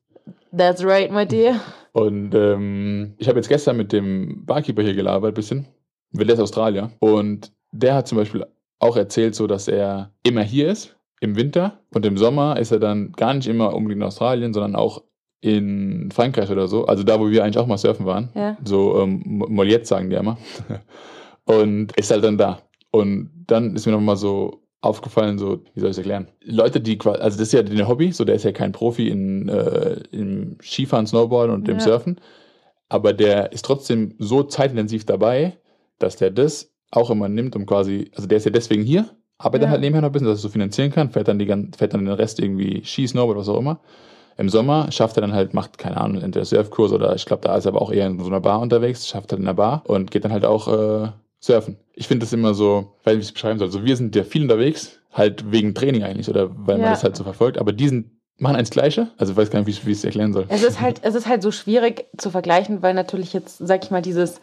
B: That's right, my dear.
A: Und ähm, ich habe jetzt gestern mit dem Barkeeper hier gelabert ein bisschen. Weil der ist Australier. Und der hat zum Beispiel auch erzählt, so dass er immer hier ist im Winter und im Sommer ist er dann gar nicht immer unbedingt in Australien, sondern auch in Frankreich oder so. Also da, wo wir eigentlich auch mal surfen waren.
B: Ja.
A: So ähm, Mollet sagen die immer. Und ist halt dann da. Und dann ist mir nochmal so aufgefallen, so, wie soll ich es erklären? Leute, die quasi, also das ist ja ein Hobby, so der ist ja kein Profi in, äh, im Skifahren, Snowboarden und im
B: Ja.
A: Surfen, aber der ist trotzdem so zeitintensiv dabei, dass der das auch immer nimmt, um quasi, also der ist ja deswegen hier, arbeitet
B: Ja.
A: halt nebenher noch ein bisschen, dass er so finanzieren kann, fährt dann, die, fährt dann den Rest irgendwie Ski, Snowboard, was auch immer. Im Sommer schafft er dann halt, macht, keine Ahnung, entweder Surfkurs oder ich glaube, da ist er aber auch eher in so einer Bar unterwegs, schafft halt in einer Bar und geht dann halt auch äh, surfen. Ich finde das immer so, weil ich es beschreiben soll. Also wir sind ja viel unterwegs, halt wegen Training eigentlich oder weil man
B: Ja.
A: das halt so verfolgt, aber die sind, machen eins Gleiche. Also ich weiß gar nicht, wie ich- wie ich es erklären soll.
B: Es ist halt, es ist halt so schwierig zu vergleichen, weil natürlich jetzt, sag ich mal, dieses,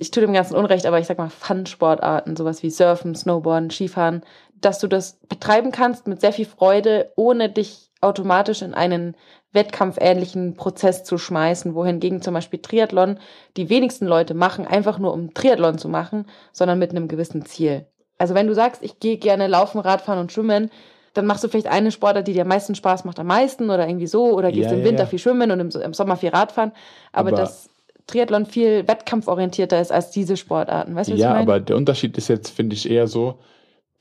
B: ich tue dem Ganzen Unrecht, aber ich sag mal Fun-Sportarten, sowas wie Surfen, Snowboarden, Skifahren, dass du das betreiben kannst mit sehr viel Freude, ohne dich automatisch in einen wettkampfähnlichen Prozess zu schmeißen, wohingegen zum Beispiel Triathlon die wenigsten Leute machen, einfach nur um Triathlon zu machen, sondern mit einem gewissen Ziel. Also wenn du sagst, ich gehe gerne laufen, Radfahren und schwimmen, dann machst du vielleicht eine Sportart, die dir am meisten Spaß macht, am meisten oder irgendwie so, oder gehst
A: Ja,
B: im
A: ja,
B: Winter
A: ja.
B: viel schwimmen und im, im Sommer viel Radfahren. Aber,
A: Aber-
B: dass Triathlon viel wettkampforientierter ist als diese Sportarten. Weißt du, was
A: Ja,
B: ich meine?
A: aber der Unterschied ist jetzt, finde ich, eher so,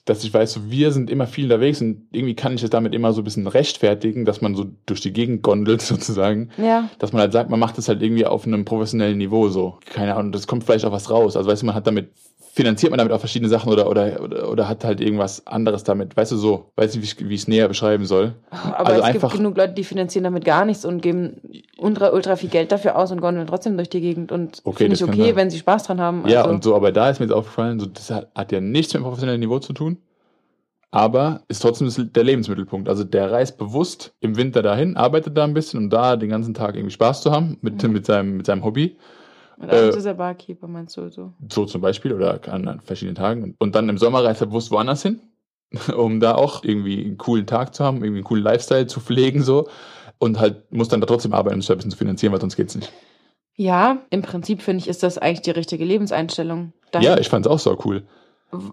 A: dass ich weiß, so, wir sind immer viel unterwegs und irgendwie kann ich es damit immer so ein bisschen rechtfertigen, dass man so durch die Gegend gondelt sozusagen.
B: Ja.
A: Dass man halt sagt, man macht das halt irgendwie auf einem professionellen Niveau so. Keine Ahnung, das kommt vielleicht auch was raus. Also weißt du, man hat damit, finanziert man damit auch verschiedene Sachen oder, oder, oder, oder hat halt irgendwas anderes damit. Weißt du so, weiß nicht, wie ich, es näher beschreiben soll.
B: Aber
A: Also
B: es
A: einfach-
B: gibt genug Leute, die finanzieren damit gar nichts und geben ultra, ultra viel Geld dafür aus und gondeln trotzdem durch die Gegend. Und
A: Okay,
B: finde ich okay, wenn sie Spaß dran haben.
A: Ja,
B: Also,
A: und so, aber da ist mir jetzt aufgefallen, so, das hat, hat ja nichts mit dem professionellen Niveau zu tun. Aber ist trotzdem der Lebensmittelpunkt. Also der reist bewusst im Winter dahin, arbeitet da ein bisschen, um da den ganzen Tag irgendwie Spaß zu haben mit,
B: Mhm.
A: mit, seinem, mit seinem Hobby.
B: Und abends
A: äh,
B: ist er Barkeeper, meinst du so?
A: So zum Beispiel oder an, an verschiedenen Tagen. Und dann im Sommer reist er bewusst woanders hin, um da auch irgendwie einen coolen Tag zu haben, irgendwie einen coolen Lifestyle zu pflegen so. Und halt muss dann da trotzdem arbeiten, um bisschen zu finanzieren, weil sonst geht's nicht.
B: Ja, im Prinzip finde ich, ist das eigentlich die richtige Lebenseinstellung. Dahin-
A: Ja, ich fand's auch so cool.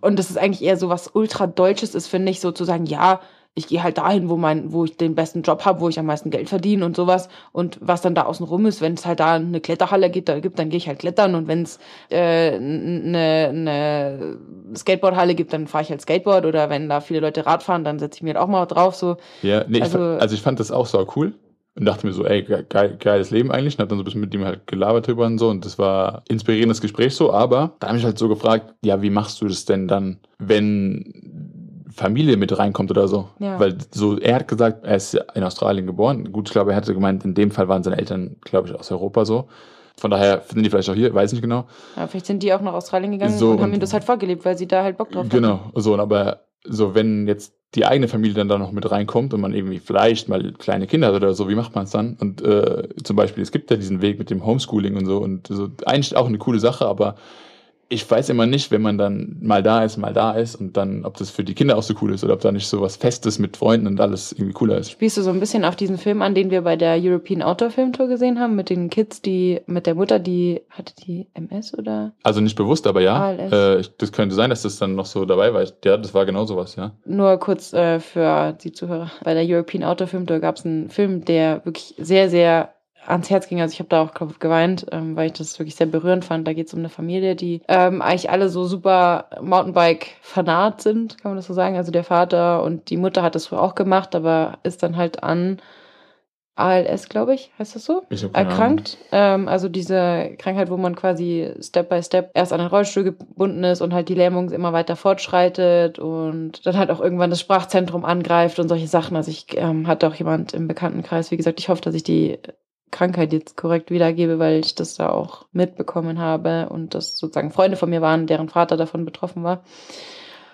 B: Und das ist eigentlich eher so was ultra Deutsches ist, finde ich, so zu sagen, ja, ich gehe halt dahin, wo mein, wo ich den besten Job habe, wo ich am meisten Geld verdiene und sowas. Und was dann da außen rum ist, wenn es halt da eine Kletterhalle gibt, da gibt, dann gehe ich halt klettern. Und wenn es äh, eine, eine Skateboardhalle gibt, dann fahre ich halt Skateboard. Oder wenn da viele Leute Rad fahren, dann setze ich mir halt auch mal drauf. So,
A: Ja, nee,
B: Also-
A: ich, fa- also ich fand das auch so cool und dachte mir so, ey, ge geil, geiles Leben eigentlich. Und hab dann so ein bisschen mit ihm halt gelabert drüber und so. Und das war inspirierendes Gespräch so. Aber da habe ich halt so gefragt, ja, wie machst du das denn dann, wenn Familie mit reinkommt oder so?
B: Ja.
A: Weil so, er hat gesagt, er ist in Australien geboren. Gut, ich glaube, er hatte gemeint, in dem Fall waren seine Eltern, glaube ich, aus Europa so. Von daher sind die vielleicht auch hier, weiß nicht genau.
B: ja, vielleicht sind die auch nach Australien gegangen
A: So,
B: und haben ihm das halt vorgelebt, weil sie da halt Bock drauf hatten.
A: Genau, so, aber so, wenn jetzt die eigene Familie dann da noch mit reinkommt und man irgendwie vielleicht mal kleine Kinder hat oder so, wie macht man es dann? Und äh, zum Beispiel, es gibt ja diesen Weg mit dem Homeschooling und so und so, eigentlich auch eine coole Sache, aber ich weiß immer nicht, wenn man dann mal da ist, mal da ist und dann, ob das für die Kinder auch so cool ist oder ob da nicht so was Festes mit Freunden und alles irgendwie cooler ist.
B: Spielst du so ein bisschen auf diesen Film an, den wir bei der European Outdoor Film Tour gesehen haben, mit den Kids, die, mit der Mutter, die, hatte die MS oder?
A: Also nicht bewusst, aber ja. Äh, das könnte sein, dass das dann noch so dabei war. Ja, das war genau sowas, ja.
B: Nur kurz äh, für die Zuhörer. Bei der European Outdoor Film Tour gab es einen Film, der wirklich sehr, sehr ans Herz ging. Also ich habe da auch geweint, ähm, weil ich das wirklich sehr berührend fand. Da geht es um eine Familie, die ähm, eigentlich alle so super Mountainbike-Fanat sind, kann man das so sagen. Also der Vater und die Mutter hat das früher auch gemacht, aber ist dann halt an ALS, glaube ich, heißt das so?
A: Ich
B: erkrankt. Ähm, also diese Krankheit, wo man quasi Step by Step erst an den Rollstuhl gebunden ist und halt die Lähmung immer weiter fortschreitet und dann halt auch irgendwann das Sprachzentrum angreift und solche Sachen. Also ich ähm, hatte auch jemand im Bekanntenkreis, wie gesagt, ich hoffe, dass ich die Krankheit jetzt korrekt wiedergebe, weil ich das da auch mitbekommen habe und das sozusagen Freunde von mir waren, deren Vater davon betroffen war.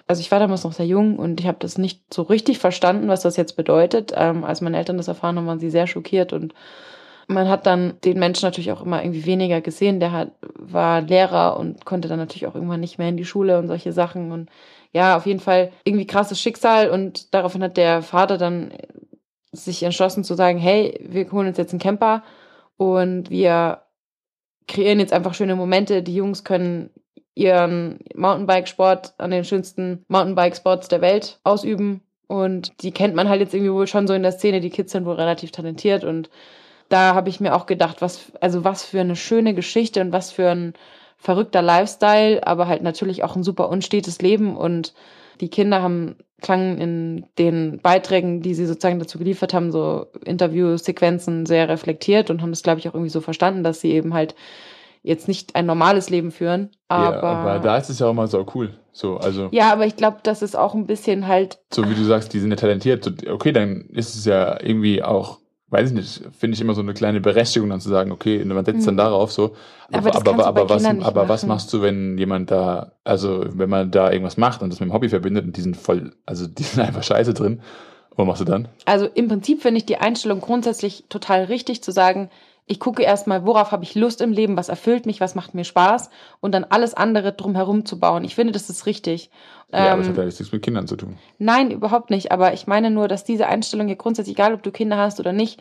B: Also ich war damals noch sehr jung und ich habe das nicht so richtig verstanden, was das jetzt bedeutet. Ähm, als meine Eltern das erfahren haben, waren sie sehr schockiert und man hat dann den Menschen natürlich auch immer irgendwie weniger gesehen. Der hat, war Lehrer und konnte dann natürlich auch irgendwann nicht mehr in die Schule und solche Sachen. Und ja, auf jeden Fall irgendwie krasses Schicksal. Und daraufhin hat der Vater dann sich entschlossen zu sagen, hey, wir holen uns jetzt einen Camper und wir kreieren jetzt einfach schöne Momente. Die Jungs können ihren Mountainbike-Sport an den schönsten Mountainbike-Spots der Welt ausüben. Und die kennt man halt jetzt irgendwie wohl schon so in der Szene. Die Kids sind wohl relativ talentiert. Und da habe ich mir auch gedacht, was, also was für eine schöne Geschichte und was für ein verrückter Lifestyle, aber halt natürlich auch ein super unstetes Leben. Und die Kinder haben, klangen in den Beiträgen, die sie sozusagen dazu geliefert haben, so Interviewsequenzen sehr reflektiert und haben es, glaube ich, auch irgendwie so verstanden, dass sie eben halt jetzt nicht ein normales Leben führen. Aber,
A: ja, aber da ist es ja auch mal so cool. So, also.
B: ja, aber ich glaube, das ist auch ein bisschen halt,
A: so wie du sagst, die sind ja talentiert. Okay, dann ist es ja irgendwie auch, weiß ich nicht, finde ich immer so eine kleine Berechtigung, dann zu sagen, okay, man setzt dann
B: Mhm.
A: darauf so.
B: Aber kannst du bei
A: was, aber was machst du, wenn jemand da, also wenn man da irgendwas macht und das mit dem Hobby verbindet und die sind voll, also die sind einfach scheiße drin. Was machst du dann?
B: also im Prinzip finde ich die Einstellung grundsätzlich total richtig, zu sagen, ich gucke erstmal, worauf habe ich Lust im Leben, was erfüllt mich, was macht mir Spaß und dann alles andere drumherum zu bauen. Ich finde, das ist richtig.
A: ja, aber das
B: Ähm,
A: hat ja nichts mit Kindern zu tun.
B: Nein, überhaupt nicht. Aber ich meine nur, dass diese Einstellung ja grundsätzlich, egal ob du Kinder hast oder nicht,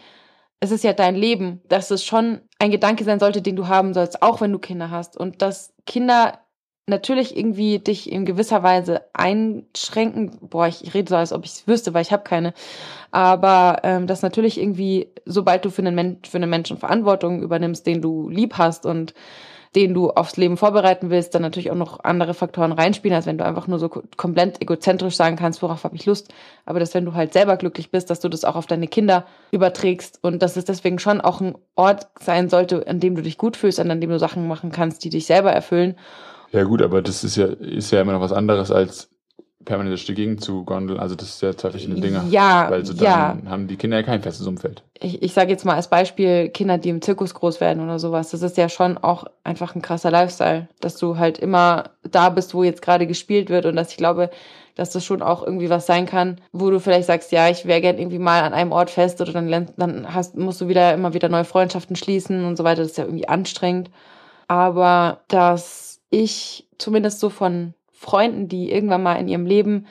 B: es ist ja dein Leben, dass es schon ein Gedanke sein sollte, den du haben sollst, auch wenn du Kinder hast. Und dass Kinder natürlich irgendwie dich in gewisser Weise einschränken. Boah, ich rede so, als ob ich es wüsste, weil ich habe keine. Aber ähm, dass natürlich irgendwie, sobald du für einen, Men für einen Menschen Verantwortung übernimmst, den du lieb hast und den du aufs Leben vorbereiten willst, dann natürlich auch noch andere Faktoren reinspielen, als wenn du einfach nur so komplett egozentrisch sagen kannst, worauf habe ich Lust. Aber dass wenn du halt selber glücklich bist, dass du das auch auf deine Kinder überträgst und dass es deswegen schon auch ein Ort sein sollte, an dem du dich gut fühlst und an dem du Sachen machen kannst, die dich selber erfüllen.
A: Ja gut, aber das ist ja, ist ja immer noch was anderes als permanent durch die Gegend zu gondeln. Also das ist ja zwei verschiedene Dinge.
B: Ja,
A: Weil so dann
B: ja.
A: haben die Kinder ja kein festes Umfeld.
B: ich, ich sage jetzt mal als Beispiel Kinder, die im Zirkus groß werden oder sowas. Das ist ja schon auch einfach ein krasser Lifestyle, dass du halt immer da bist, wo jetzt gerade gespielt wird und dass ich glaube, dass das schon auch irgendwie was sein kann, wo du vielleicht sagst, ja, ich wäre gern irgendwie mal an einem Ort fest oder dann, dann hast, musst du wieder immer wieder neue Freundschaften schließen und so weiter. Das ist ja irgendwie anstrengend. Aber dass ich zumindest so von Freunden, die irgendwann mal in ihrem Leben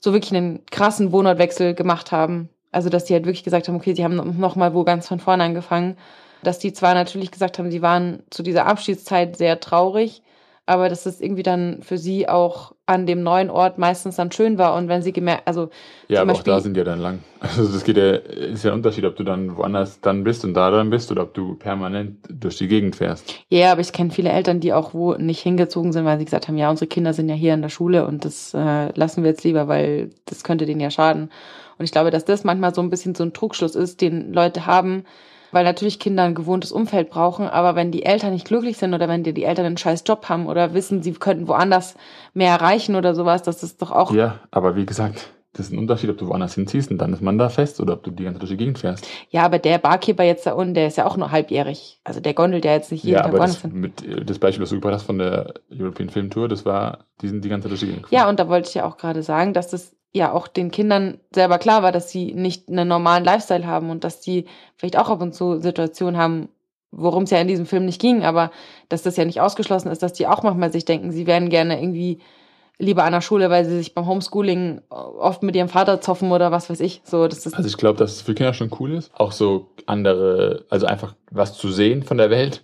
B: so wirklich einen krassen Wohnortwechsel gemacht haben, also dass die halt wirklich gesagt haben, okay, sie haben noch mal wo ganz von vorne angefangen, dass die zwar natürlich gesagt haben, sie waren zu dieser Abschiedszeit sehr traurig, aber dass es irgendwie dann für sie auch an dem neuen Ort meistens dann schön war und wenn sie gemerkt, also
A: Ja, aber auch
B: Beispiel-
A: da sind ja dann lang. Also das geht ja, ist ja ein Unterschied, ob du dann woanders dann bist und da dann bist oder ob du permanent durch die Gegend fährst.
B: Ja, aber ich kenne viele Eltern, die auch wo nicht hingezogen sind, weil sie gesagt haben, ja, unsere Kinder sind ja hier in der Schule und das äh, lassen wir jetzt lieber, weil das könnte denen ja schaden. Und ich glaube, dass das manchmal so ein bisschen so ein Trugschluss ist, den Leute haben, weil natürlich Kinder ein gewohntes Umfeld brauchen, aber wenn die Eltern nicht glücklich sind oder wenn die, die Eltern einen scheiß Job haben oder wissen, sie könnten woanders mehr erreichen oder sowas, das ist doch auch
A: Ja, aber wie gesagt, das ist ein Unterschied, ob du woanders hinziehst und dann ist man da fest oder ob du die ganze durch die Gegend fährst.
B: Ja, aber der Barkeeper jetzt da unten, der ist ja auch nur halbjährig. Also der gondelt ja jetzt nicht jeden
A: Ja,
B: Tag
A: aber das, mit, das Beispiel, was du gebracht hast von der European Film Tour, das war, die sind die ganze durch die Gegend
B: Ja,
A: gefahren.
B: und da wollte ich ja auch gerade sagen, dass das ja auch den Kindern selber klar war, dass sie nicht einen normalen Lifestyle haben und dass die vielleicht auch ab und zu Situationen haben, worum es ja in diesem Film nicht ging, aber dass das ja nicht ausgeschlossen ist, dass die auch manchmal sich denken, sie wären gerne irgendwie lieber an der Schule, weil sie sich beim Homeschooling oft mit ihrem Vater zoffen oder was weiß ich. So, das
A: Also ich glaube, dass es für Kinder schon cool ist. Auch so andere, also einfach was zu sehen von der Welt,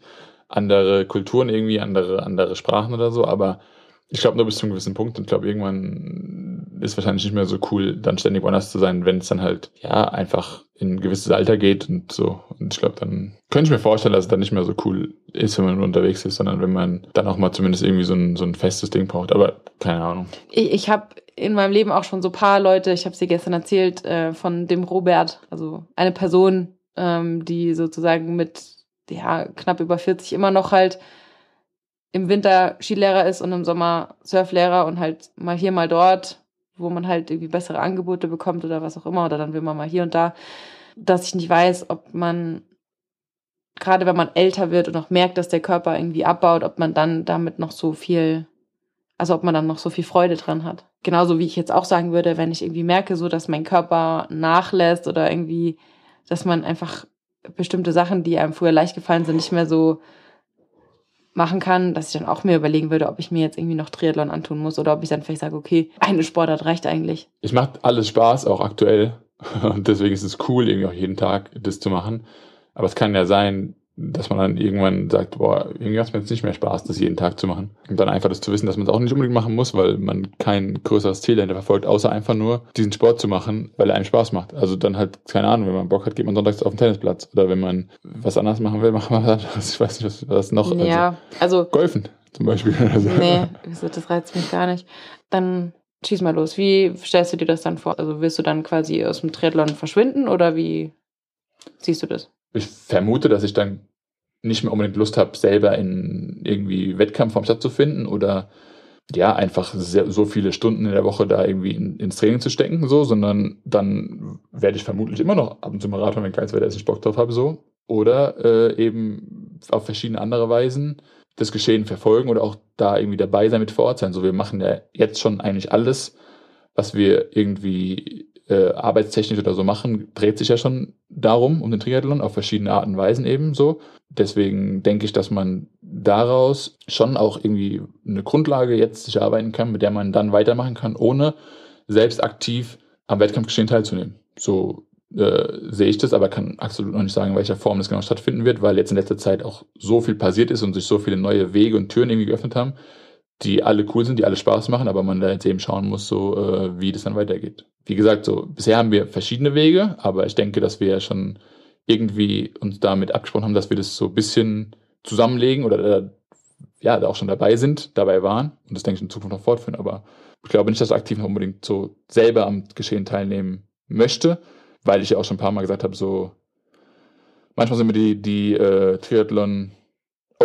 A: andere Kulturen irgendwie, andere, andere Sprachen oder so, aber ich glaube nur bis zu einem gewissen Punkt und ich glaube, irgendwann ist wahrscheinlich nicht mehr so cool, dann ständig woanders zu sein, wenn es dann halt, ja, einfach in ein gewisses Alter geht und so. Und ich glaube, dann könnte ich mir vorstellen, dass es dann nicht mehr so cool ist, wenn man unterwegs ist, sondern wenn man dann auch mal zumindest irgendwie so ein, so ein festes Ding braucht. Aber keine Ahnung.
B: ich, ich habe in meinem Leben auch schon so paar Leute, ich habe sie gestern erzählt, äh, von dem Robert, also eine Person, ähm, die sozusagen mit ja, knapp über 40 immer noch halt im Winter Skilehrer ist und im Sommer Surflehrer und halt mal hier, mal dort, wo man halt irgendwie bessere Angebote bekommt oder was auch immer, oder dann will man mal hier und da, dass ich nicht weiß, ob man, gerade wenn man älter wird und auch merkt, dass der Körper irgendwie abbaut, ob man dann damit noch so viel also ob man dann noch so viel Freude dran hat. Genauso wie ich jetzt auch sagen würde, wenn ich irgendwie merke, so dass mein Körper nachlässt oder irgendwie, dass man einfach bestimmte Sachen, die einem früher leicht gefallen sind, nicht mehr so machen kann, dass ich dann auch mir überlegen würde, ob ich mir jetzt irgendwie noch Triathlon antun muss oder ob ich dann vielleicht sage, okay, eine Sportart reicht eigentlich.
A: Es macht alles Spaß, auch aktuell. Und deswegen ist es cool, irgendwie auch jeden Tag das zu machen. Aber es kann ja sein, dass man dann irgendwann sagt, boah, irgendwie macht mir jetzt nicht mehr Spaß, das jeden Tag zu machen. Und dann einfach das zu wissen, dass man es auch nicht unbedingt machen muss, weil man kein größeres Ziel dahinter verfolgt, außer einfach nur diesen Sport zu machen, weil er einem Spaß macht. Also dann halt, keine Ahnung, wenn man Bock hat, geht man sonntags auf den Tennisplatz. Oder wenn man was anderes machen will, macht man was anderes. Ich weiß nicht, was, was noch.
B: ja, also,
A: Also, Golfen zum Beispiel. Also,
B: nee, das das reizt mich gar nicht. Dann schieß mal los. Wie stellst du dir das dann vor? Also willst du dann quasi aus dem Triathlon verschwinden oder wie siehst du das?
A: ich vermute, dass ich dann nicht mehr unbedingt Lust habe, selber in irgendwie Wettkampfform stattzufinden oder ja, einfach sehr, so viele Stunden in der Woche da irgendwie in, ins Training zu stecken, so, sondern dann werde ich vermutlich immer noch ab und zu mal Radfahren, wenn geiles Wetter ist, ich Bock drauf habe, so. Oder äh, eben auf verschiedene andere Weisen das Geschehen verfolgen oder auch da irgendwie dabei sein, mit vor Ort sein. So, wir machen ja jetzt schon eigentlich alles, was wir irgendwie äh, arbeitstechnisch oder so machen, dreht sich ja schon darum, um den Triathlon, auf verschiedene Arten und Weisen eben so. Deswegen denke ich, dass man daraus schon auch irgendwie eine Grundlage jetzt sich arbeiten kann, mit der man dann weitermachen kann, ohne selbst aktiv am Wettkampfgeschehen teilzunehmen. So äh, sehe ich das, aber kann absolut noch nicht sagen, in welcher Form das genau stattfinden wird, weil jetzt in letzter Zeit auch so viel passiert ist und sich so viele neue Wege und Türen irgendwie geöffnet haben, die alle cool sind, die alle Spaß machen, aber man da jetzt eben schauen muss, so äh, wie das dann weitergeht. Wie gesagt, so bisher haben wir verschiedene Wege, aber ich denke, dass wir ja schon irgendwie uns damit abgesprochen haben, dass wir das so ein bisschen zusammenlegen oder äh, ja, da auch schon dabei sind, dabei waren und das denke ich in Zukunft noch fortführen. Aber ich glaube nicht, dass ich aktiv noch unbedingt so selber am Geschehen teilnehmen möchte, weil ich ja auch schon ein paar Mal gesagt habe, so manchmal sind mir die, die äh, Triathlon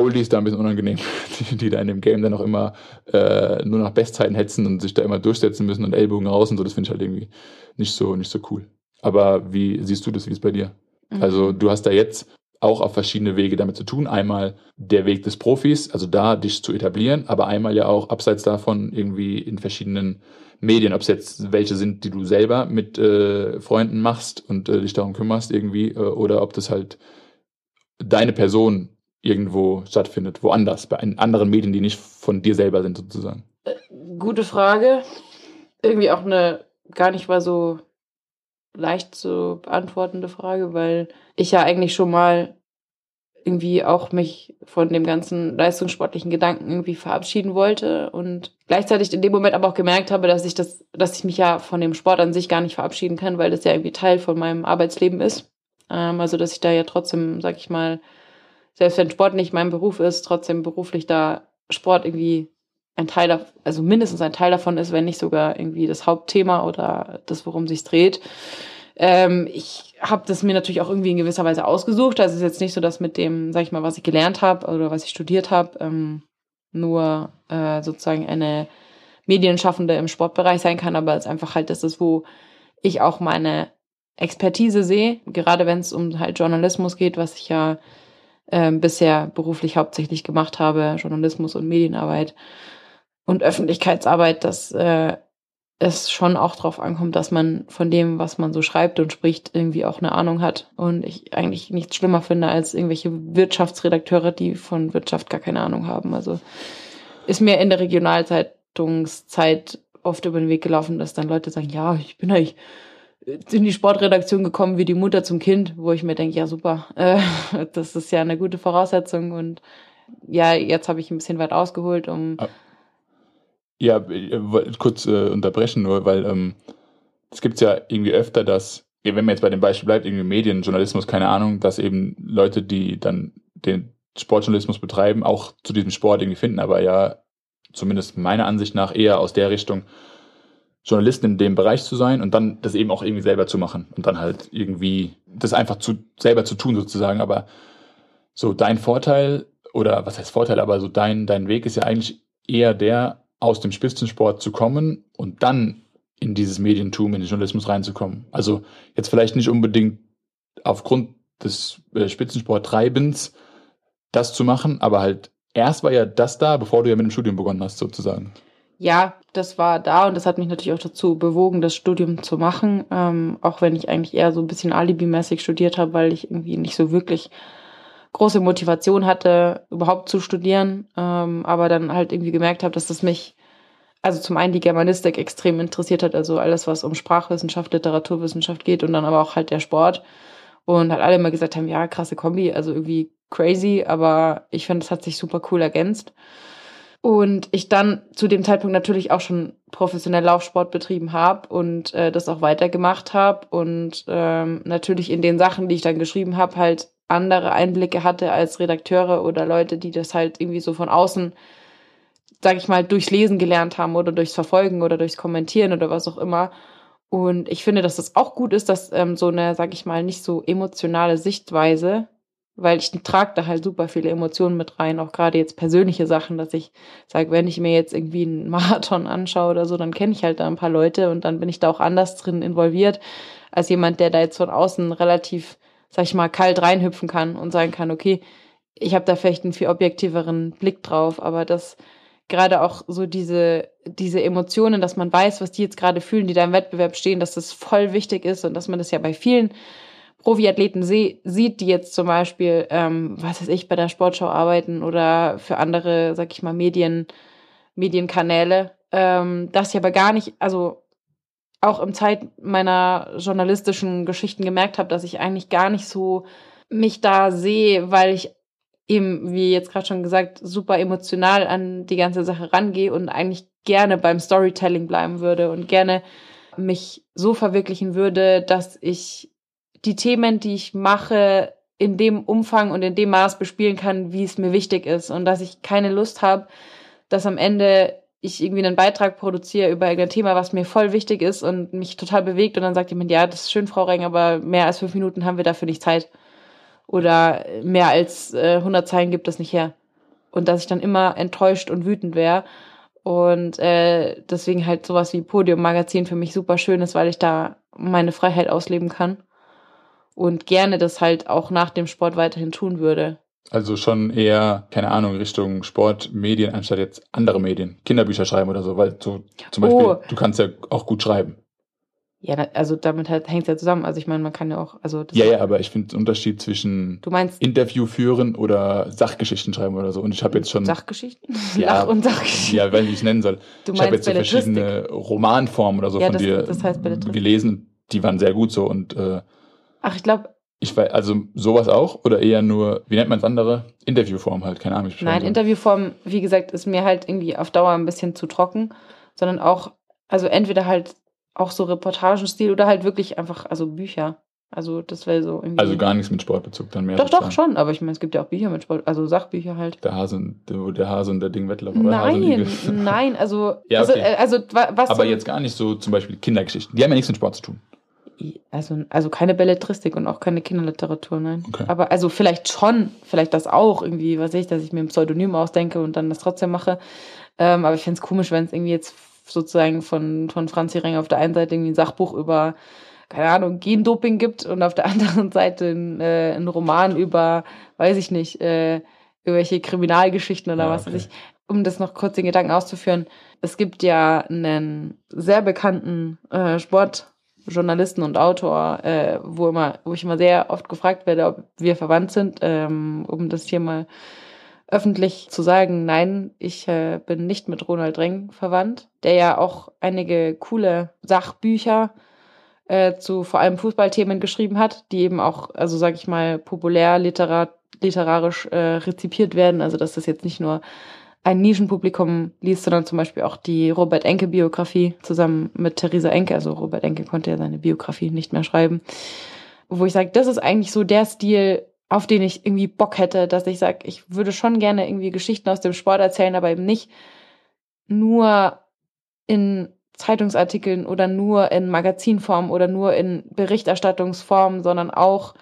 A: Oldies da ein bisschen unangenehm, die, die da in dem Game dann auch immer äh, nur nach Bestzeiten hetzen und sich da immer durchsetzen müssen und Ellbogen raus und so, das finde ich halt irgendwie nicht so, nicht so cool. Aber wie siehst du das, wie ist bei dir? Mhm. Also du hast da jetzt auch auf verschiedene Wege damit zu tun. Einmal der Weg des Profis, also da dich zu etablieren, aber einmal ja auch abseits davon irgendwie in verschiedenen Medien, ob es jetzt welche sind, die du selber mit äh, Freunden machst und äh, dich darum kümmerst irgendwie, äh, oder ob das halt deine Person irgendwo stattfindet, woanders, bei anderen Medien, die nicht von dir selber sind sozusagen.
B: Äh, gute Frage. Irgendwie auch eine gar nicht mal so leicht zu beantwortende Frage, weil ich ja eigentlich schon mal irgendwie auch mich von dem ganzen leistungssportlichen Gedanken irgendwie verabschieden wollte und gleichzeitig in dem Moment aber auch gemerkt habe, dass ich das, dass ich mich ja von dem Sport an sich gar nicht verabschieden kann, weil das ja irgendwie Teil von meinem Arbeitsleben ist. Ähm, also dass ich da ja trotzdem, sag ich mal, selbst wenn Sport nicht mein Beruf ist, trotzdem beruflich da Sport irgendwie ein Teil, also mindestens ein Teil davon ist, wenn nicht sogar irgendwie das Hauptthema oder das, worum sich dreht. Ähm, ich habe das mir natürlich auch irgendwie in gewisser Weise ausgesucht. Also es ist jetzt nicht so, dass mit dem, sag ich mal, was ich gelernt habe oder was ich studiert habe, ähm, nur äh, sozusagen eine Medienschaffende im Sportbereich sein kann, aber es ist einfach halt das ist, wo ich auch meine Expertise sehe, gerade wenn es um halt Journalismus geht, was ich ja äh, bisher beruflich hauptsächlich gemacht habe, Journalismus und Medienarbeit und Öffentlichkeitsarbeit, dass äh, es schon auch darauf ankommt, dass man von dem, was man so schreibt und spricht, irgendwie auch eine Ahnung hat. Und ich eigentlich nichts schlimmer finde als irgendwelche Wirtschaftsredakteure, die von Wirtschaft gar keine Ahnung haben. Also ist mir in der Regionalzeitungszeit oft über den Weg gelaufen, dass dann Leute sagen, ja, ich bin eigentlich in die Sportredaktion gekommen wie die Mutter zum Kind, wo ich mir denke, ja super, äh, das ist ja eine gute Voraussetzung und ja, jetzt habe ich ein bisschen weit ausgeholt, um ah.
A: Ja, äh, kurz äh, unterbrechen nur, weil ähm, es gibt ja irgendwie öfter, dass, wenn man jetzt bei dem Beispiel bleibt, irgendwie Medien, Journalismus, keine Ahnung, dass eben Leute, die dann den Sportjournalismus betreiben, auch zu diesem Sport irgendwie finden, aber ja, zumindest meiner Ansicht nach eher aus der Richtung, Journalisten in dem Bereich zu sein und dann das eben auch irgendwie selber zu machen und dann halt irgendwie das einfach zu selber zu tun sozusagen. Aber so dein Vorteil oder was heißt Vorteil, aber so dein dein Weg ist ja eigentlich eher der, aus dem Spitzensport zu kommen und dann in dieses Medientum, in den Journalismus reinzukommen. Also jetzt vielleicht nicht unbedingt aufgrund des äh, Spitzensporttreibens das zu machen, aber halt erst war ja das da, bevor du ja mit dem Studium begonnen hast, sozusagen.
B: Ja, das war da und das hat mich natürlich auch dazu bewogen, das Studium zu machen, ähm, auch wenn ich eigentlich eher so ein bisschen alibimäßig studiert habe, weil ich irgendwie nicht so wirklich große Motivation hatte, überhaupt zu studieren, ähm, aber dann halt irgendwie gemerkt habe, dass das mich, also zum einen die Germanistik extrem interessiert hat, also alles, was um Sprachwissenschaft, Literaturwissenschaft geht und dann aber auch halt der Sport. Und halt alle immer gesagt haben, ja, krasse Kombi, also irgendwie crazy, aber ich finde, es hat sich super cool ergänzt. Und ich dann zu dem Zeitpunkt natürlich auch schon professionell Laufsport betrieben habe und äh, das auch weitergemacht habe und ähm, natürlich in den Sachen, die ich dann geschrieben habe, halt andere Einblicke hatte als Redakteure oder Leute, die das halt irgendwie so von außen, sag ich mal, durchs Lesen gelernt haben oder durchs Verfolgen oder durchs Kommentieren oder was auch immer. Und ich finde, dass das auch gut ist, dass ähm, so eine, sag ich mal, nicht so emotionale Sichtweise, weil ich trage da halt super viele Emotionen mit rein, auch gerade jetzt persönliche Sachen, dass ich sage, wenn ich mir jetzt irgendwie einen Marathon anschaue oder so, dann kenne ich halt da ein paar Leute und dann bin ich da auch anders drin involviert, als jemand, der da jetzt von außen relativ sag ich mal, kalt reinhüpfen kann und sagen kann, okay, ich habe da vielleicht einen viel objektiveren Blick drauf, aber das gerade auch so diese, diese Emotionen, dass man weiß, was die jetzt gerade fühlen, die da im Wettbewerb stehen, dass das voll wichtig ist und dass man das ja bei vielen Profiathleten sieht, die jetzt zum Beispiel, ähm, was weiß ich, bei der Sportschau arbeiten oder für andere, sag ich mal, Medien, Medienkanäle, ähm, dass sie aber gar nicht, also auch im Zeit meiner journalistischen Geschichten gemerkt habe, dass ich eigentlich gar nicht so mich da sehe, weil ich eben, wie jetzt gerade schon gesagt, super emotional an die ganze Sache rangehe und eigentlich gerne beim Storytelling bleiben würde und gerne mich so verwirklichen würde, dass ich die Themen, die ich mache, in dem Umfang und in dem Maß bespielen kann, wie es mir wichtig ist und dass ich keine Lust habe, dass am Ende ich irgendwie einen Beitrag produziere über irgendein Thema, was mir voll wichtig ist und mich total bewegt und dann sagt jemand, ja, das ist schön, Frau Reng, aber mehr als fünf Minuten haben wir dafür nicht Zeit. Oder mehr als äh, 100 Zeilen gibt es nicht her. Und dass ich dann immer enttäuscht und wütend wäre. Und äh, deswegen halt sowas wie Podium-Magazin für mich super schön ist, weil ich da meine Freiheit ausleben kann. Und gerne das halt auch nach dem Sport weiterhin tun würde.
A: Also schon eher, keine Ahnung, Richtung Sport, Medien, anstatt jetzt andere Medien. Kinderbücher schreiben oder so, weil so zum Beispiel,
B: Oh.
A: du kannst ja auch gut schreiben.
B: Ja, also damit halt hängt es ja zusammen. Also ich meine, man kann ja auch, also das
A: Ja, ja, aber ich finde den Unterschied zwischen
B: du meinst
A: Interview führen oder Sachgeschichten schreiben oder so. Und ich habe jetzt schon,
B: Sachgeschichten?
A: Ja,
B: Sach- und Sachgeschichten.
A: ja, weil ich es nennen soll.
B: du
A: ich habe jetzt so verschiedene Romanformen oder so
B: Ja,
A: von
B: das-
A: dir
B: das heißt
A: gelesen. Die waren sehr gut so. Und äh,
B: Ach, ich glaube,
A: ich weiß, also sowas auch oder eher nur, wie nennt man es andere? Interviewform halt, keine Ahnung. ich
B: nein. Interviewform, wie gesagt, ist mir halt irgendwie auf Dauer ein bisschen zu trocken, sondern auch, also entweder halt auch so Reportagenstil oder halt wirklich einfach, also Bücher. Also das wäre so irgendwie.
A: Also gar nichts mit Sportbezug dann mehr.
B: Doch, doch,
A: sozusagen.
B: schon, aber ich meine, es gibt ja auch Bücher mit Sport, also Sachbücher halt.
A: Der Hase und der, Hase und der Ding Wettlauf.
B: Nein, nein, also,
A: Ja,
B: also,
A: okay.
B: äh, also wa- was
A: Aber
B: so,
A: jetzt gar nicht so zum Beispiel Kindergeschichten. Die haben ja nichts mit Sport zu tun.
B: Also, also keine Belletristik und auch keine Kinderliteratur, nein.
A: Okay.
B: Aber also vielleicht schon, vielleicht das auch irgendwie, was weiß ich, dass ich mir ein Pseudonym ausdenke und dann das trotzdem mache. Ähm, aber ich fände es komisch, wenn es irgendwie jetzt sozusagen von, von Franzi Reng auf der einen Seite irgendwie ein Sachbuch über, keine Ahnung, Gendoping gibt und auf der anderen Seite ein, äh, ein Roman über, weiß ich nicht, äh, irgendwelche Kriminalgeschichten oder
A: Ja,
B: was
A: okay.
B: weiß ich. Um das noch kurz den Gedanken auszuführen, es gibt ja einen sehr bekannten äh, Sportjournalisten und Autor, äh, wo immer, wo ich immer sehr oft gefragt werde, ob wir verwandt sind, ähm, um das hier mal öffentlich zu sagen, nein, ich äh, bin nicht mit Ronald Reng verwandt, der ja auch einige coole Sachbücher äh, zu vor allem Fußballthemen geschrieben hat, die eben auch, also sag ich mal, populär literat literarisch äh, rezipiert werden. Also dass das jetzt nicht nur ein Nischenpublikum liest, sondern zum Beispiel auch die Robert Enke-Biografie zusammen mit Theresa Enke. Also Robert Enke konnte ja seine Biografie nicht mehr schreiben. Wo ich sage, das ist eigentlich so der Stil, auf den ich irgendwie Bock hätte, dass ich sage, ich würde schon gerne irgendwie Geschichten aus dem Sport erzählen, aber eben nicht nur in Zeitungsartikeln oder nur in Magazinform oder nur in Berichterstattungsform, sondern auch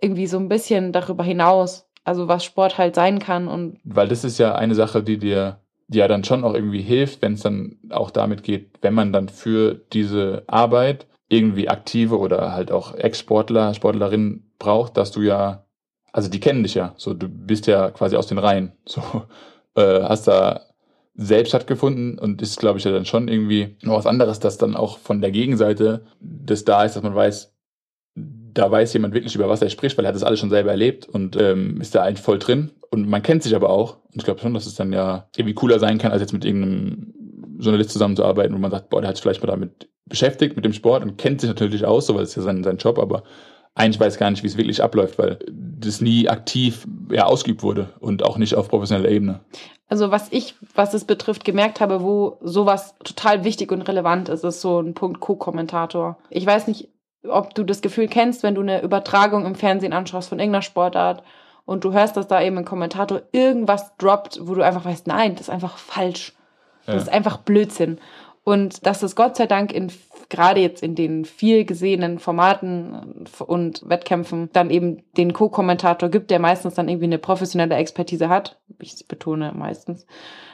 B: irgendwie so ein bisschen darüber hinaus, also was Sport halt sein kann und
A: Weil das ist ja eine Sache, die dir ja dann schon auch irgendwie hilft, wenn es dann auch damit geht, wenn man dann für diese Arbeit irgendwie aktive oder halt auch Ex-Sportler, Sportlerinnen braucht, dass du ja, also die kennen dich ja, so du bist ja quasi aus den Reihen, so äh, hast da selbst stattgefunden und ist, glaube ich, ja dann schon irgendwie noch was anderes, dass dann auch von der Gegenseite das da ist, dass man weiß, da weiß jemand wirklich, über was er spricht, weil er hat das alles schon selber erlebt und ähm, ist da eigentlich voll drin. Und man kennt sich aber auch. Und ich glaube schon, dass es dann ja irgendwie cooler sein kann, als jetzt mit irgendeinem Journalist zusammenzuarbeiten, wo man sagt, boah, der hat sich vielleicht mal damit beschäftigt, mit dem Sport und kennt sich natürlich aus, so weil es ja sein, sein Job, aber eigentlich weiß gar nicht, wie es wirklich abläuft, weil das nie aktiv ja, ausgeübt wurde und auch nicht auf professioneller Ebene.
B: Also was ich, was es betrifft, gemerkt habe, wo sowas total wichtig und relevant ist, ist so ein Punkt Co-Kommentator. Ich weiß nicht, ob du das Gefühl kennst, wenn du eine Übertragung im Fernsehen anschaust von irgendeiner Sportart und du hörst, dass da eben ein Kommentator irgendwas droppt, wo du einfach weißt, nein, das ist einfach falsch. Das
A: Ja.
B: ist einfach Blödsinn. Und dass es Gott sei Dank in gerade jetzt in den viel gesehenen Formaten und Wettkämpfen dann eben den Co-Kommentator gibt, der meistens dann irgendwie eine professionelle Expertise hat. Ich betone meistens.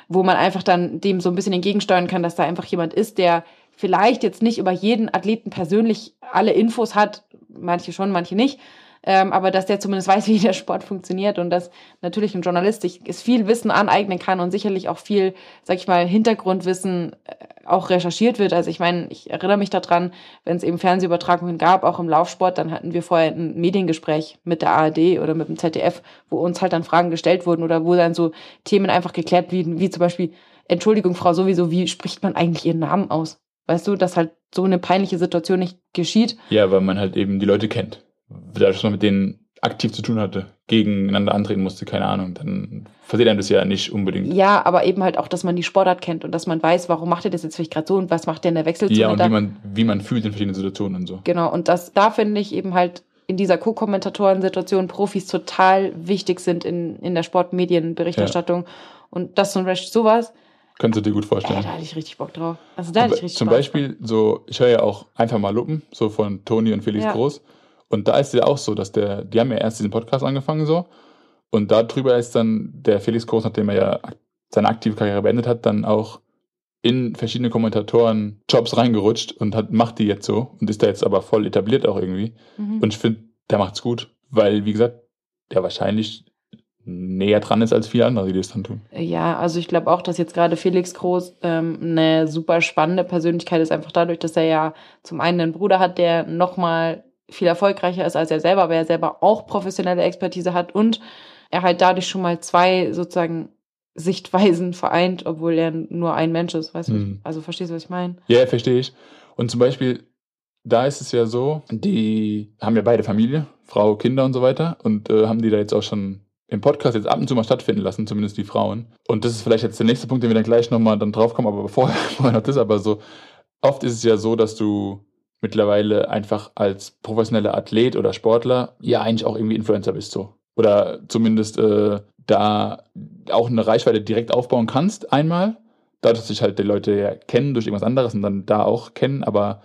B: Wo man einfach dann dem so ein bisschen entgegensteuern kann, dass da einfach jemand ist, der vielleicht jetzt nicht über jeden Athleten persönlich alle Infos hat, manche schon, manche nicht, ähm, aber dass der zumindest weiß, wie der Sport funktioniert und dass natürlich ein Journalist sich es viel Wissen aneignen kann und sicherlich auch viel, sag ich mal, Hintergrundwissen äh, auch recherchiert wird. Also ich meine, ich erinnere mich daran, wenn es eben Fernsehübertragungen gab, auch im Laufsport, dann hatten wir vorher ein Mediengespräch mit der ARD oder mit dem ZDF, wo uns halt dann Fragen gestellt wurden oder wo dann so Themen einfach geklärt wie, wie zum Beispiel, Entschuldigung, Frau sowieso, wie spricht man eigentlich Ihren Namen aus? Weißt du, dass halt so eine peinliche Situation nicht geschieht.
A: Ja, weil man halt eben die Leute kennt. Dadurch, dass man mit denen aktiv zu tun hatte, gegeneinander antreten musste, keine Ahnung, dann versteht einem das ja nicht unbedingt.
B: Ja, aber eben halt auch, dass man die Sportart kennt und dass man weiß, warum macht er das jetzt vielleicht gerade so und was macht der in der Wechselzone
A: Ja, und wie man, wie man fühlt in verschiedenen Situationen und so.
B: Genau, und das, da finde ich eben halt, in dieser Co-Kommentatoren-Situation Profis total wichtig sind in, in der Sportmedienberichterstattung. Und das zum Beispiel sowas,
A: Könntest du dir gut
B: ey,
A: vorstellen.
B: da hatte ich richtig Bock drauf. Also da hatte ich richtig
A: Zum
B: Spaß
A: Beispiel, so, ich höre ja auch einfach mal Luppen, so von Toni und Felix
B: Ja.
A: Groß. Und da ist es ja auch so, dass der, die haben ja erst diesen Podcast angefangen so. Und darüber ist dann der Felix Groß, nachdem er ja seine aktive Karriere beendet hat, dann auch in verschiedene Kommentatoren-Jobs reingerutscht und hat, macht die jetzt so und ist da jetzt aber voll etabliert auch irgendwie.
B: Mhm.
A: Und ich finde, der macht's gut, weil, wie gesagt, der wahrscheinlich näher dran ist als viele andere, die das dann tun.
B: Ja, also ich glaube auch, dass jetzt gerade Felix Groß ähm, eine super spannende Persönlichkeit ist, einfach dadurch, dass er ja zum einen einen Bruder hat, der nochmal viel erfolgreicher ist als er selber, aber er selber auch professionelle Expertise hat und er halt dadurch schon mal zwei sozusagen Sichtweisen vereint, obwohl er nur ein Mensch ist, weißt du?
A: Mhm.
B: Also verstehst du, was ich meine?
A: Ja, verstehe ich. Und zum Beispiel, da ist es ja so, die haben ja beide Familie, Frau, Kinder und so weiter und äh, haben die da jetzt auch schon im Podcast jetzt ab und zu mal stattfinden lassen, zumindest die Frauen. Und das ist vielleicht jetzt der nächste Punkt, den wir dann gleich nochmal dann draufkommen, aber vorher, vorher noch das, aber so, oft ist es ja so, dass du mittlerweile einfach als professioneller Athlet oder Sportler ja eigentlich auch irgendwie Influencer bist so. Oder zumindest äh, da auch eine Reichweite direkt aufbauen kannst einmal, dadurch, dass sich halt die Leute ja kennen durch irgendwas anderes und dann da auch kennen, aber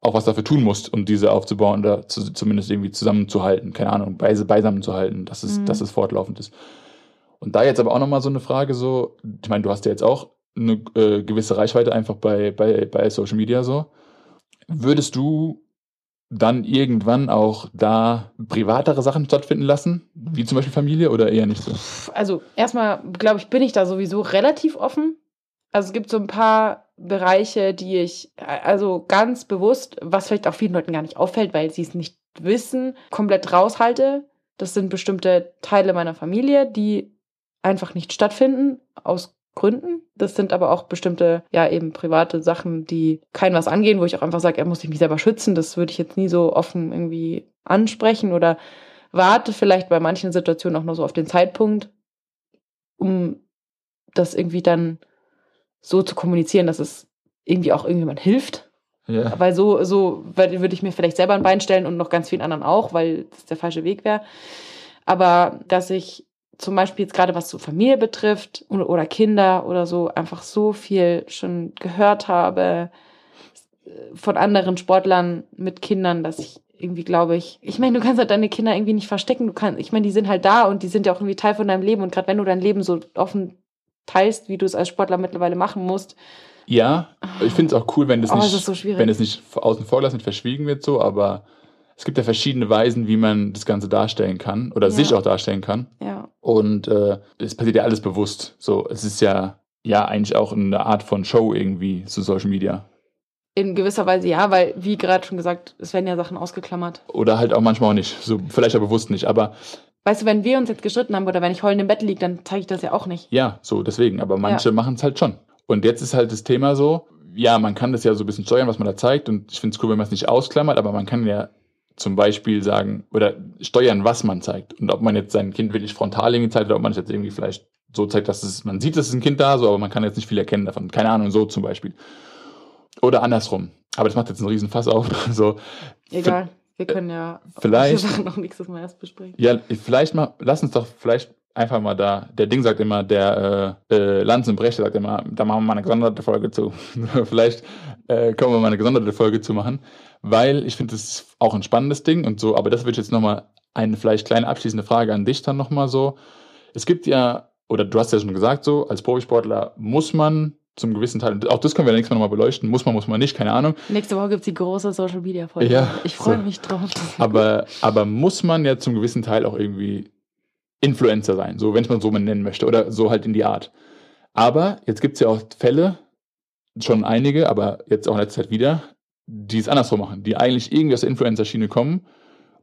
A: auch was dafür tun musst, um diese aufzubauen oder zu, zumindest irgendwie zusammenzuhalten, keine Ahnung, beise, beisammen zu halten, dass es,
B: Mhm.
A: dass es fortlaufend ist. Und da jetzt aber auch nochmal so eine Frage so, ich meine, du hast ja jetzt auch eine äh, gewisse Reichweite einfach bei, bei, bei Social Media so. Würdest du dann irgendwann auch da privatere Sachen stattfinden lassen, wie zum Beispiel Familie oder eher nicht so?
B: Also erstmal, glaube ich, bin ich da sowieso relativ offen. Also es gibt so ein paar Bereiche, die ich also ganz bewusst, was vielleicht auch vielen Leuten gar nicht auffällt, weil sie es nicht wissen, komplett raushalte. Das sind bestimmte Teile meiner Familie, die einfach nicht stattfinden aus Gründen. Das sind aber auch bestimmte, ja, eben private Sachen, die kein was angehen, wo ich auch einfach sage, er muss sich mich selber schützen. Das würde ich jetzt nie so offen irgendwie ansprechen oder warte vielleicht bei manchen Situationen auch noch so auf den Zeitpunkt, um das irgendwie dann so zu kommunizieren, dass es irgendwie auch irgendjemand hilft.
A: Ja.
B: Weil so, so wür- würde ich mir vielleicht selber ein Bein stellen und noch ganz vielen anderen auch, weil das der falsche Weg wäre. Aber dass ich zum Beispiel jetzt gerade was so Familie betrifft oder, oder Kinder oder so einfach so viel schon gehört habe äh, von anderen Sportlern mit Kindern, dass ich irgendwie glaube ich, ich meine, du kannst halt deine Kinder irgendwie nicht verstecken. Du kannst, ich meine, die sind halt da und die sind ja auch irgendwie Teil von deinem Leben. Und gerade wenn du dein Leben so offen teilst, wie du es als Sportler mittlerweile machen musst,
A: Ja, ich finde es auch cool, wenn das
B: Oh,
A: nicht,
B: so
A: wenn es nicht außen vor gelassen, nicht verschwiegen wird, so, aber es gibt ja verschiedene Weisen, wie man das Ganze darstellen kann oder
B: Ja.
A: sich auch darstellen kann.
B: ja.
A: Und äh, es passiert ja alles bewusst. So, es ist ja, ja eigentlich auch eine Art von Show irgendwie zu Social Media.
B: In gewisser Weise ja, weil, wie gerade schon gesagt, es werden ja Sachen ausgeklammert.
A: Oder halt auch manchmal auch nicht. So, vielleicht auch bewusst nicht. Aber
B: Weißt du, wenn wir uns jetzt gestritten haben oder wenn ich heulend im Bett liege, dann zeige ich das ja auch nicht.
A: ja, so deswegen. Aber manche machen es halt schon. Und jetzt ist halt das Thema so, ja, man kann das ja so ein bisschen steuern, was man da zeigt. Und ich finde es cool, wenn man es nicht ausklammert, aber man kann ja zum Beispiel sagen oder steuern, was man zeigt. Und ob man jetzt sein Kind wirklich frontal irgendwie zeigt oder ob man es jetzt irgendwie vielleicht so zeigt, dass es, man sieht, es ist ein Kind da, so, aber man kann jetzt nicht viel erkennen davon. Keine Ahnung, so zum Beispiel. Oder andersrum. Aber das macht jetzt einen riesen Fass auf. So,
B: Egal. Wir können ja
A: vielleicht-
B: Sachen noch nächstes Mal erst besprechen.
A: Ja, vielleicht mal, lass uns doch vielleicht einfach mal da. Der Ding sagt immer, der äh, äh, Lanz und Brecht sagt immer, da machen wir mal eine gesonderte Folge zu. vielleicht äh, können wir mal eine gesonderte Folge zu machen, weil ich finde, das ist auch ein spannendes Ding und so, aber das wird jetzt nochmal eine vielleicht kleine abschließende Frage an dich dann nochmal so. Es gibt ja, oder du hast ja schon gesagt so, als Profisportler muss man zum gewissen Teil, auch das können wir nächstes Mal nochmal beleuchten, muss man, muss man nicht, keine Ahnung,
B: Nächste Woche gibt es die große Social Media Folge.
A: Ja,
B: ich freue
A: so.
B: mich drauf.
A: Aber, aber muss man ja zum gewissen Teil auch irgendwie Influencer sein, so wenn es man so mal nennen möchte, oder so halt in die Art. Aber jetzt gibt es ja auch Fälle, schon einige, aber jetzt auch in letzter Zeit wieder, die es andersrum machen, die eigentlich irgendwie aus der Influencer-Schiene kommen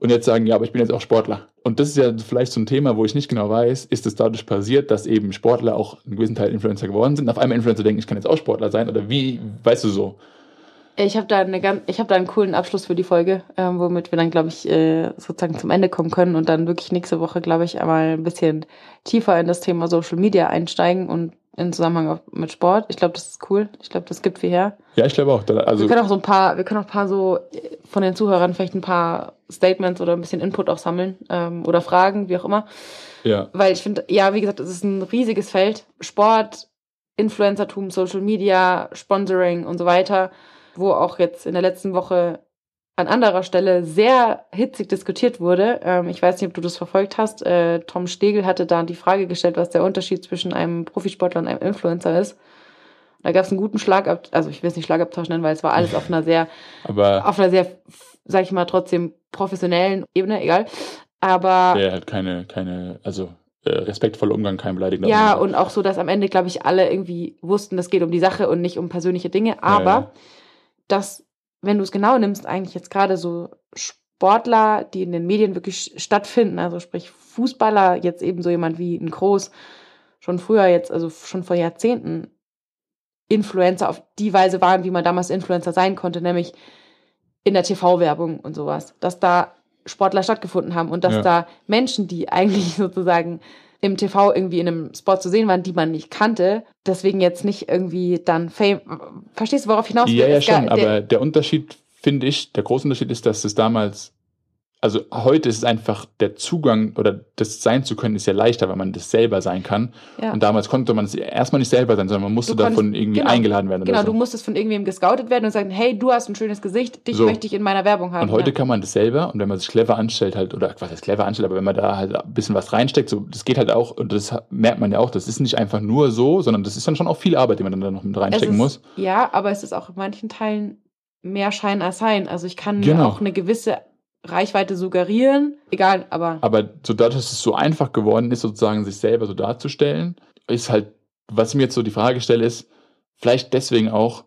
A: und jetzt sagen, ja, aber ich bin jetzt auch Sportler. Und das ist ja vielleicht so ein Thema, wo ich nicht genau weiß, ist es dadurch passiert, dass eben Sportler auch einen gewissen Teil Influencer geworden sind, auf einmal Influencer denken, ich kann jetzt auch Sportler sein, oder wie, weißt du so?
B: Ich habe da, eine ganz, ich hab da einen coolen Abschluss für die Folge, ähm, womit wir dann, glaube ich, äh, sozusagen zum Ende kommen können und dann wirklich nächste Woche, glaube ich, einmal ein bisschen tiefer in das Thema Social Media einsteigen und in Zusammenhang mit Sport. Ich glaube, das ist cool. Ich glaube, das gibt viel her.
A: Ja, ich glaube auch. Also,
B: wir können auch so ein paar, wir können auch ein paar so äh, von den Zuhörern vielleicht ein paar Statements oder ein bisschen Input auch sammeln ähm, oder Fragen, wie auch immer.
A: ja.
B: Weil ich finde, ja, wie gesagt, es ist ein riesiges Feld. Sport, Influencertum, Social Media, Sponsoring und so weiter, wo auch jetzt in der letzten Woche an anderer Stelle sehr hitzig diskutiert wurde. Ähm, ich weiß nicht, ob du das verfolgt hast. Äh, Tom Stegel hatte da die Frage gestellt, was der Unterschied zwischen einem Profisportler und einem Influencer ist. Da gab es einen guten Schlagab, also ich will es nicht Schlagabtausch nennen, weil es war alles auf einer sehr
A: Aber
B: auf einer sehr, sag ich mal, trotzdem professionellen Ebene, egal. Aber
A: der hat keine, keine, also äh, respektvoller Umgang, kein beleidigender
B: ja,
A: Umgang.
B: und auch so, dass am Ende, glaube ich, alle irgendwie wussten, das geht um die Sache und nicht um persönliche Dinge. Aber
A: ja.
B: dass, wenn du es genau nimmst, eigentlich jetzt gerade so Sportler, die in den Medien wirklich stattfinden, also sprich Fußballer, jetzt eben so jemand wie ein Groß, schon früher jetzt, also schon vor Jahrzehnten, Influencer auf die Weise waren, wie man damals Influencer sein konnte, nämlich in der TV-Werbung und sowas. Dass da Sportler stattgefunden haben und dass
A: Ja.
B: da Menschen, die eigentlich sozusagen im TV irgendwie in einem Spot zu sehen waren, die man nicht kannte, deswegen jetzt nicht irgendwie dann Fame. Verstehst du, worauf hinaus
A: Ja, ja, schon,
B: der-
A: aber der Unterschied, finde ich, der große Unterschied ist, dass es damals, also heute ist es einfach der Zugang oder das sein zu können, ist ja leichter, weil man das selber sein kann.
B: Ja.
A: Und damals konnte man es erstmal nicht selber sein, sondern man musste
B: konntest-
A: davon irgendwie
B: genau,
A: eingeladen werden.
B: Genau,
A: so.
B: du musstest von irgendwem gescoutet werden und sagen, hey, du hast ein schönes Gesicht, dich
A: So.
B: möchte ich in meiner Werbung haben.
A: Und heute
B: ja.
A: kann man das selber und wenn man sich clever anstellt halt, oder was heißt clever anstellt, aber wenn man da halt ein bisschen was reinsteckt, so, das geht halt auch, und das merkt man ja auch, das ist nicht einfach nur so, sondern das ist dann schon auch viel Arbeit, die man dann da noch mit reinstecken
B: ist,
A: muss.
B: Ja, aber es ist auch in manchen Teilen mehr Schein als Sein. Also ich kann
A: Genau.
B: auch eine gewisse Reichweite suggerieren. Egal, aber
A: Aber so dadurch, dass es so einfach geworden ist, sozusagen sich selber so darzustellen, ist halt, was ich mir jetzt so die Frage stelle, ist, vielleicht deswegen auch,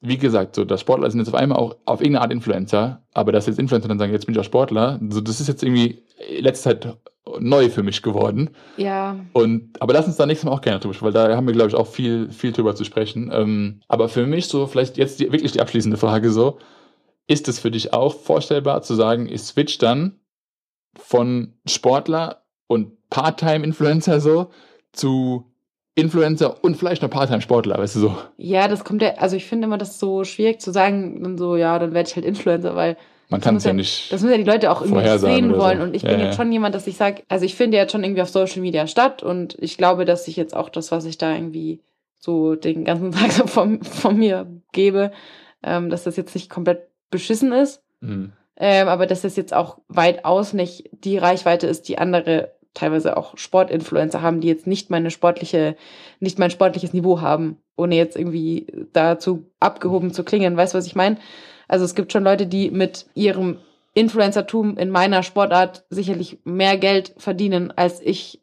A: wie gesagt, so, dass Sportler sind jetzt auf einmal auch auf irgendeine Art Influencer, aber dass jetzt Influencer dann sagen, jetzt bin ich auch Sportler, so, das ist jetzt irgendwie in letzter Zeit neu für mich geworden.
B: ja,
A: Und, aber lass uns da nächstes Mal auch gerne drüber sprechen, weil da haben wir, glaube ich, auch viel, viel drüber zu sprechen. Ähm, aber für mich so, vielleicht jetzt die, wirklich die abschließende Frage so, ist es für dich auch vorstellbar zu sagen, ich switch dann von Sportler und Part-Time-Influencer so zu Influencer und vielleicht noch Part-Time-Sportler, weißt du so?
B: ja, das kommt ja, also ich finde immer das so schwierig zu sagen, dann so, ja, dann werde ich halt Influencer, weil
A: Man kann es ja
B: ja-
A: nicht.
B: das müssen ja die Leute auch irgendwie sehen
A: oder so.
B: wollen. Und ich
A: Ja,
B: bin
A: ja.
B: jetzt schon jemand, dass ich sage, also ich finde jetzt schon irgendwie auf Social Media statt und ich glaube, dass ich jetzt auch das, was ich da irgendwie so den ganzen Tag so von, von mir gebe, ähm, dass das jetzt nicht komplett beschissen ist.
A: Mhm.
B: Ähm, aber dass das jetzt auch weitaus nicht die Reichweite ist, die andere teilweise auch Sportinfluencer haben, die jetzt nicht meine sportliche, nicht mein sportliches Niveau haben, ohne jetzt irgendwie dazu abgehoben zu klingen. Weißt du, was ich meine? Also es gibt schon Leute, die mit ihrem Influencertum in meiner Sportart sicherlich mehr Geld verdienen als ich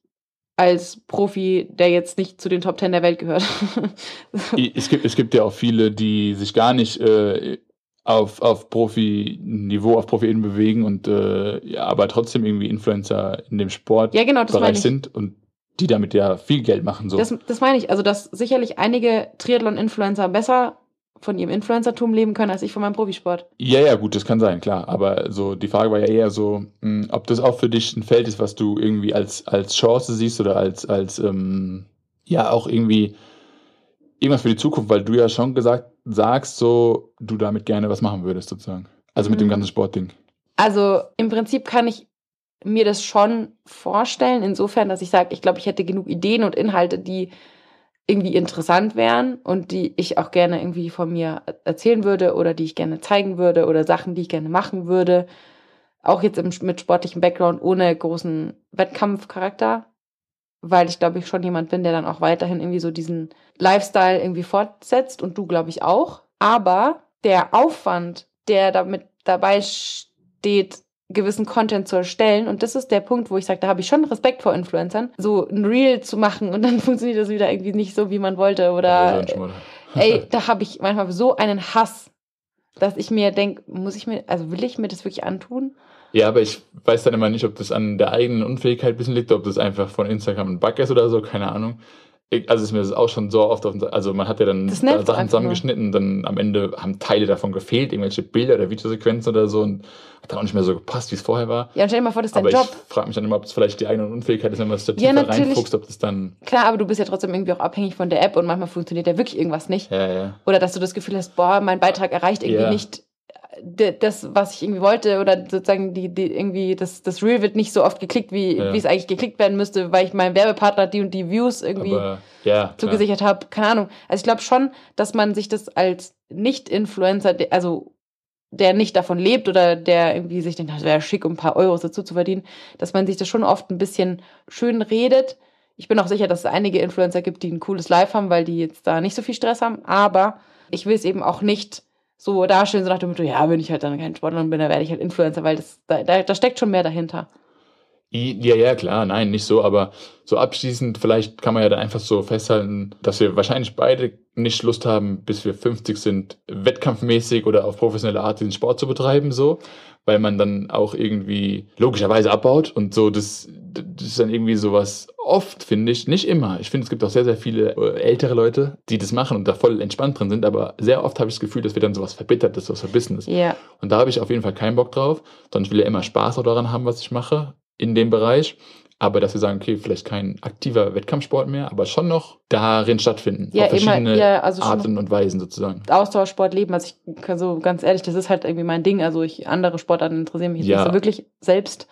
B: als Profi, der jetzt nicht zu den Top Ten der Welt gehört.
A: Es gibt, es gibt ja auch viele, die sich gar nicht äh, auf, auf Profi-Niveau, auf Profi-Ebene bewegen und äh, ja, aber trotzdem irgendwie Influencer in dem Sportbereich
B: ja, genau,
A: sind und die damit ja viel Geld machen. So.
B: Das, das meine ich. Also, dass sicherlich einige Triathlon-Influencer besser von ihrem Influencertum leben können, als ich von meinem Profisport.
A: Ja, ja, gut, das kann sein, klar. Aber so die Frage war ja eher so, mh, ob das auch für dich ein Feld ist, was du irgendwie als, als Chance siehst oder als, als ähm, ja auch irgendwie irgendwas für die Zukunft, weil du ja schon gesagt sagst, so du damit gerne was machen würdest, sozusagen. Also mit dem
B: Mhm.
A: ganzen Sportding.
B: Also, im Prinzip kann ich mir das schon vorstellen, insofern, dass ich sage, ich glaube, ich hätte genug Ideen und Inhalte, die irgendwie interessant wären und die ich auch gerne irgendwie von mir erzählen würde oder die ich gerne zeigen würde oder Sachen, die ich gerne machen würde. Auch jetzt im, mit sportlichem Background ohne großen Wettkampfcharakter, weil ich glaube ich schon jemand bin, der dann auch weiterhin irgendwie so diesen Lifestyle irgendwie fortsetzt und du glaube ich auch. Aber der Aufwand, der damit dabei steht, gewissen Content zu erstellen. Und das ist der Punkt, wo ich sage, da habe ich schon Respekt vor Influencern. So ein Reel zu machen und dann funktioniert das wieder irgendwie nicht so, wie man wollte. Oder ey, da habe ich manchmal so einen Hass, dass ich mir denke, muss ich mir, also will ich mir das wirklich antun?
A: Ja, aber ich weiß dann immer nicht, ob das an der eigenen Unfähigkeit ein bisschen liegt, ob das einfach von Instagram ein Bug ist oder so, keine Ahnung. Ich- Also ist mir das auch schon so oft auf den, also man hat ja dann da Sachen zusammengeschnitten, dann am Ende haben Teile davon gefehlt, irgendwelche Bilder oder Videosequenzen oder so und hat dann auch nicht mehr so gepasst, wie es vorher war.
B: Ja, und stell dir mal vor, das ist dein
A: Aber
B: Job.
A: ich frage mich dann immer, ob es vielleicht die eigene Unfähigkeit ist, wenn man es da
B: Ja,
A: tiefer
B: natürlich.
A: reinfuchst, ob das dann,
B: Klar, aber du bist ja trotzdem irgendwie auch abhängig von der App und manchmal funktioniert ja wirklich irgendwas nicht.
A: ja, ja.
B: Oder dass du das Gefühl hast, boah, mein Beitrag erreicht irgendwie
A: Ja.
B: nicht das, was ich irgendwie wollte, oder sozusagen die, die irgendwie, das, das Reel wird nicht so oft geklickt, wie,
A: Ja.
B: wie es eigentlich geklickt werden müsste, weil ich meinem Werbepartner die und die Views irgendwie
A: Aber ja,
B: zugesichert habe. Keine Ahnung. Also ich glaube schon, dass man sich das als Nicht-Influencer, also der nicht davon lebt oder der irgendwie sich denkt, das wäre schick, um ein paar Euros dazu zu verdienen, dass man sich das schon oft ein bisschen schön redet. Ich bin auch sicher, dass es einige Influencer gibt, die ein cooles Live haben, weil die jetzt da nicht so viel Stress haben. Aber ich will es eben auch nicht so darstellen, so nach dem Motto, ja, wenn ich halt dann kein Sportler bin, dann werde ich halt Influencer, weil das, da, da, da steckt schon mehr dahinter.
A: Ja, ja, klar, nein, nicht so, aber so abschließend, vielleicht kann man ja dann einfach so festhalten, dass wir wahrscheinlich beide nicht Lust haben, bis wir 50 sind, wettkampfmäßig oder auf professionelle Art diesen Sport zu betreiben, so, weil man dann auch irgendwie logischerweise abbaut und so, das, das ist dann irgendwie sowas oft, finde ich, nicht immer. Ich finde, es gibt auch sehr, sehr viele äh, ältere Leute, die das machen und da voll entspannt drin sind, aber sehr oft habe ich das Gefühl, dass wir dann sowas Verbittertes, sowas Verbissenes.
B: Ja.
A: Und da habe ich auf jeden Fall keinen Bock drauf, sondern ich will ja immer Spaß auch daran haben, was ich mache in dem Bereich. Aber dass wir sagen, okay, vielleicht kein aktiver Wettkampfsport mehr, aber schon noch darin stattfinden.
B: Ja,
A: auf
B: immer,
A: verschiedene
B: ja, also
A: Arten und Weisen sozusagen.
B: Ausdauersport leben. Also ich kann so ganz ehrlich, das ist halt irgendwie mein Ding. Also ich andere Sportarten interessieren mich jetzt
A: Ja.
B: nicht so wirklich selbst.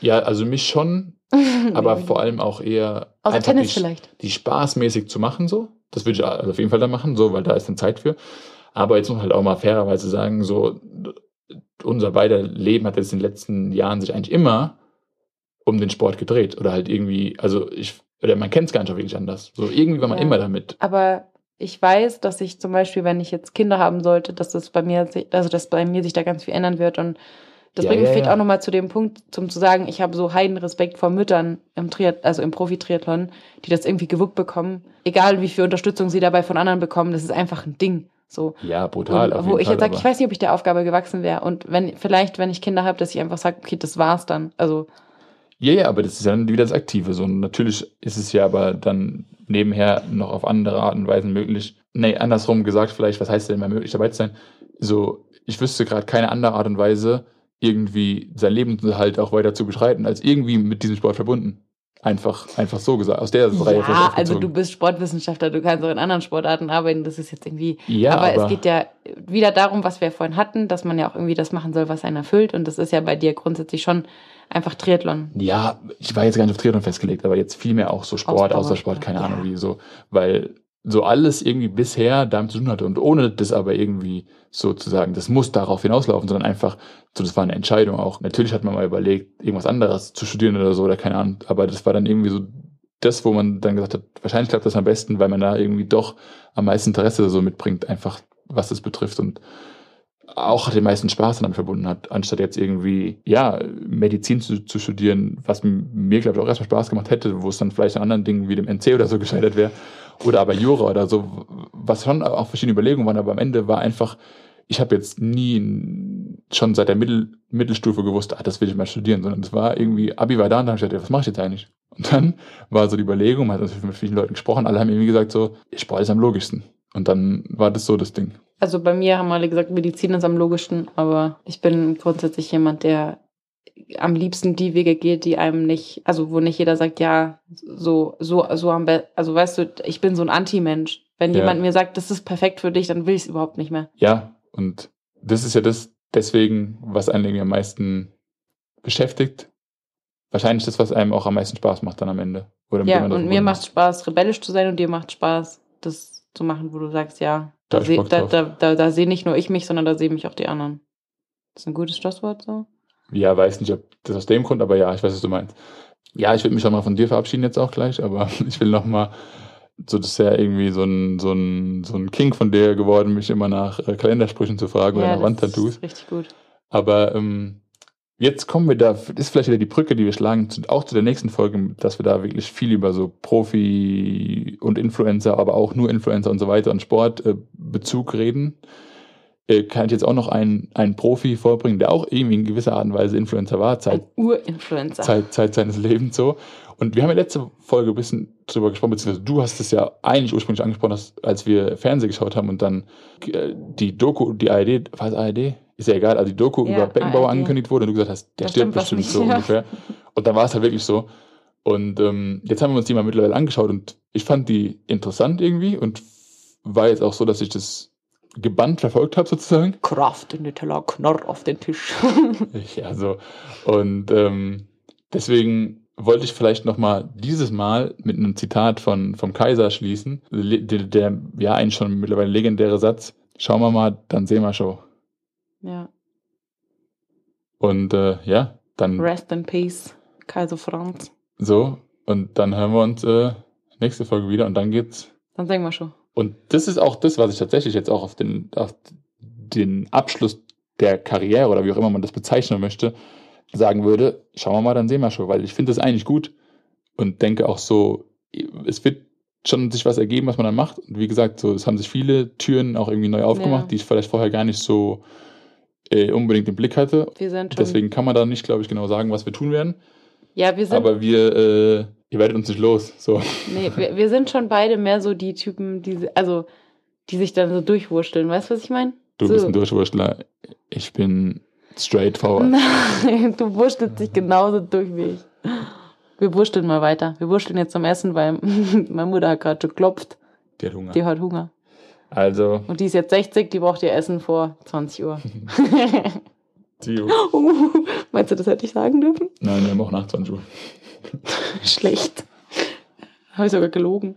A: Ja, also mich schon, aber vor allem auch eher
B: Außer
A: einfach
B: Tennis
A: die,
B: vielleicht.
A: die spaßmäßig zu machen, so. Das würde ich also auf jeden Fall dann machen, so, weil da ist dann Zeit für. Aber jetzt muss man halt auch mal fairerweise sagen, so, unser beider Leben hat jetzt in den letzten Jahren sich eigentlich immer um den Sport gedreht. Oder halt irgendwie, also ich, oder man kennt es gar nicht wirklich anders. So, irgendwie war man
B: Ja.
A: immer damit.
B: Aber ich weiß, dass ich zum Beispiel, wenn ich jetzt Kinder haben sollte, dass das bei mir, also dass bei mir sich da ganz viel ändern wird. Und das
A: Ja,
B: bringt mich
A: ja,
B: vielleicht auch nochmal zu dem Punkt, zum zu sagen, ich habe so heiden Respekt vor Müttern im Triath also im Profi-Triathlon, die das irgendwie gewuppt bekommen. Egal wie viel Unterstützung sie dabei von anderen bekommen, das ist einfach ein Ding. So.
A: Ja, brutal.
B: Und wo ich
A: Fall,
B: jetzt sage, ich weiß nicht, ob ich der Aufgabe gewachsen wäre. Und wenn, vielleicht, wenn ich Kinder habe, dass ich einfach sage, okay, das war's dann. Also,
A: Ja, ja, aber das ist ja dann wieder das Aktive. So, und natürlich ist es ja aber dann nebenher noch auf andere Art und Weisen möglich. Nee, andersrum gesagt, vielleicht, was heißt denn mal möglich dabei zu sein? So, ich wüsste gerade keine andere Art und Weise, irgendwie sein Lebensunterhalt auch weiter zu beschreiten, als irgendwie mit diesem Sport verbunden. Einfach, einfach so gesagt. Aus der Reihe
B: ja, also du bist Sportwissenschaftler, du kannst auch in anderen Sportarten arbeiten. Das ist jetzt irgendwie
A: Ja,
B: aber,
A: aber-
B: es geht ja wieder darum, was wir vorhin hatten, dass man ja auch irgendwie das machen soll, was einen erfüllt. Und das ist ja bei dir grundsätzlich schon einfach Triathlon.
A: Ja, ich war jetzt gar nicht auf Triathlon festgelegt, aber jetzt vielmehr auch so Sport,
B: Ausdauersport,
A: Außersport, keine
B: ja.
A: Ahnung wie so, weil so alles irgendwie bisher damit zu tun hatte und ohne das aber irgendwie sozusagen, das muss darauf hinauslaufen, sondern einfach, so das war eine Entscheidung auch. Natürlich hat man mal überlegt, irgendwas anderes zu studieren oder so oder keine Ahnung, aber das war dann irgendwie so das, wo man dann gesagt hat, wahrscheinlich klappt das am besten, weil man da irgendwie doch am meisten Interesse so mitbringt, einfach was das betrifft und auch den meisten Spaß damit verbunden hat, anstatt jetzt irgendwie, ja, Medizin zu, zu studieren, was mir, glaube ich, auch erstmal Spaß gemacht hätte, wo es dann vielleicht an anderen Dingen wie dem NC oder so gescheitert wäre. Oder aber Jura oder so, was schon auch verschiedene Überlegungen waren, aber am Ende war einfach, ich habe jetzt nie schon seit der Mittel, Mittelstufe gewusst, ah, das will ich mal studieren, sondern es war irgendwie, Abi war da und dann habe ich gedacht, was mache ich jetzt eigentlich? Und dann war so die Überlegung, man hat mit vielen Leuten gesprochen, alle haben irgendwie gesagt so, Sport ist am logischsten. Und dann war das so das Ding.
B: Also bei mir haben alle gesagt, Medizin ist am logischsten, aber ich bin grundsätzlich jemand, der am liebsten die Wege geht, die einem nicht, also wo nicht jeder sagt, ja, so, so, so am besten, also weißt du, ich bin so ein Anti-Mensch. Wenn
A: Ja.
B: jemand mir sagt, das ist perfekt für dich, dann will ich es überhaupt nicht mehr.
A: Ja, und das ist ja das deswegen, was einen irgendwie am meisten beschäftigt. Wahrscheinlich das, was einem auch am meisten Spaß macht dann am Ende. Oder
B: Ja, und mir macht Spaß, rebellisch zu sein und dir macht Spaß, das zu machen, wo du sagst, ja,
A: Da
B: da, seh,
A: Bock
B: da, da, da, sehe nicht nur ich mich, sondern da sehen mich auch die anderen. Das ist ein gutes Schlusswort so.
A: Ja, weiß nicht, ob das aus dem Grund, aber ja, ich weiß, was du meinst. Ja, ich würde mich schon mal von dir verabschieden jetzt auch gleich, aber ich will noch mal, so das ist ja irgendwie so ein, so ein, so ein King von dir geworden, mich immer nach äh, Kalendersprüchen zu fragen oder nach
B: das
A: Wandtattoos.
B: ist richtig gut.
A: Aber ähm, jetzt kommen wir da, ist vielleicht wieder die Brücke, die wir schlagen, auch zu der nächsten Folge, dass wir da wirklich viel über so Profi und Influencer, aber auch nur Influencer und so weiter und Sportbezug reden. äh, kann ich jetzt auch noch einen, einen Profi vorbringen, der auch irgendwie in gewisser Art und Weise Influencer war, Zeit,
B: Ein Urinfluencer.
A: Zeit, Zeit seines Lebens so. Und wir haben ja letzte Folge ein bisschen drüber gesprochen, beziehungsweise du hast es ja eigentlich ursprünglich angesprochen, als wir Fernsehen geschaut haben und dann äh, die Doku, die ARD, was ARD? Ist ja egal, also die Doku
B: Ja,
A: über Beckenbauer
B: ARD.
A: angekündigt wurde und du gesagt hast, der
B: Da
A: stirbt bestimmt so
B: ja.
A: ungefähr. Und dann war es halt wirklich so. Und ähm, jetzt haben wir uns die mal mittlerweile angeschaut und ich fand die interessant irgendwie und war jetzt auch so, dass ich das gebannt verfolgt habe sozusagen.
B: Kraft in den Teller, Knorr auf den Tisch.
A: Ja, so. Und ähm, deswegen wollte ich vielleicht nochmal dieses Mal mit einem Zitat von, vom Kaiser schließen. Der, der ja eigentlich schon mittlerweile legendäre Satz. Schauen wir mal, dann sehen wir schon.
B: Ja.
A: Und äh, ja, dann
B: Rest in Peace, Kaiser Franz.
A: so. Und dann hören wir uns äh, nächste Folge wieder und dann geht's.
B: Dann sagen wir schon.
A: Und das ist auch das, was ich tatsächlich jetzt auch auf den, auf den Abschluss der Karriere oder wie auch immer man das bezeichnen möchte, sagen würde, schauen wir mal, dann sehen wir schon, weil ich finde das eigentlich gut und denke auch so, es wird schon sich was ergeben, was man dann macht. Und wie gesagt, so, es haben sich viele Türen auch irgendwie neu aufgemacht,
B: Ja.
A: die ich vielleicht vorher gar nicht so äh, unbedingt im Blick hatte.
B: Wir sind schon.
A: Deswegen kann man da nicht, glaube ich, genau sagen, was wir tun werden.
B: ja, wir sind,
A: Aber wir, äh, ihr werdet uns nicht los. So.
B: nee, wir, wir sind schon beide mehr so die Typen, die, also, die sich dann so durchwursteln. Weißt du, was ich meine?
A: Du
B: so.
A: bist ein Durchwurstler. Ich bin straightforward.
B: Nein, du wurstelst dich genauso durch wie ich. Wir wursteln mal weiter. Wir wursteln jetzt zum Essen, weil meine Mutter hat gerade geklopft.
A: Die hat Hunger.
B: Die hat Hunger.
A: Also,
B: Und die ist jetzt 60, die braucht ihr Essen vor 20 Uhr. uh, meinst du, das hätte ich sagen dürfen?
A: nein, wir haben auch nach 20 Uhr.
B: Schlecht. Habe ich sogar gelogen.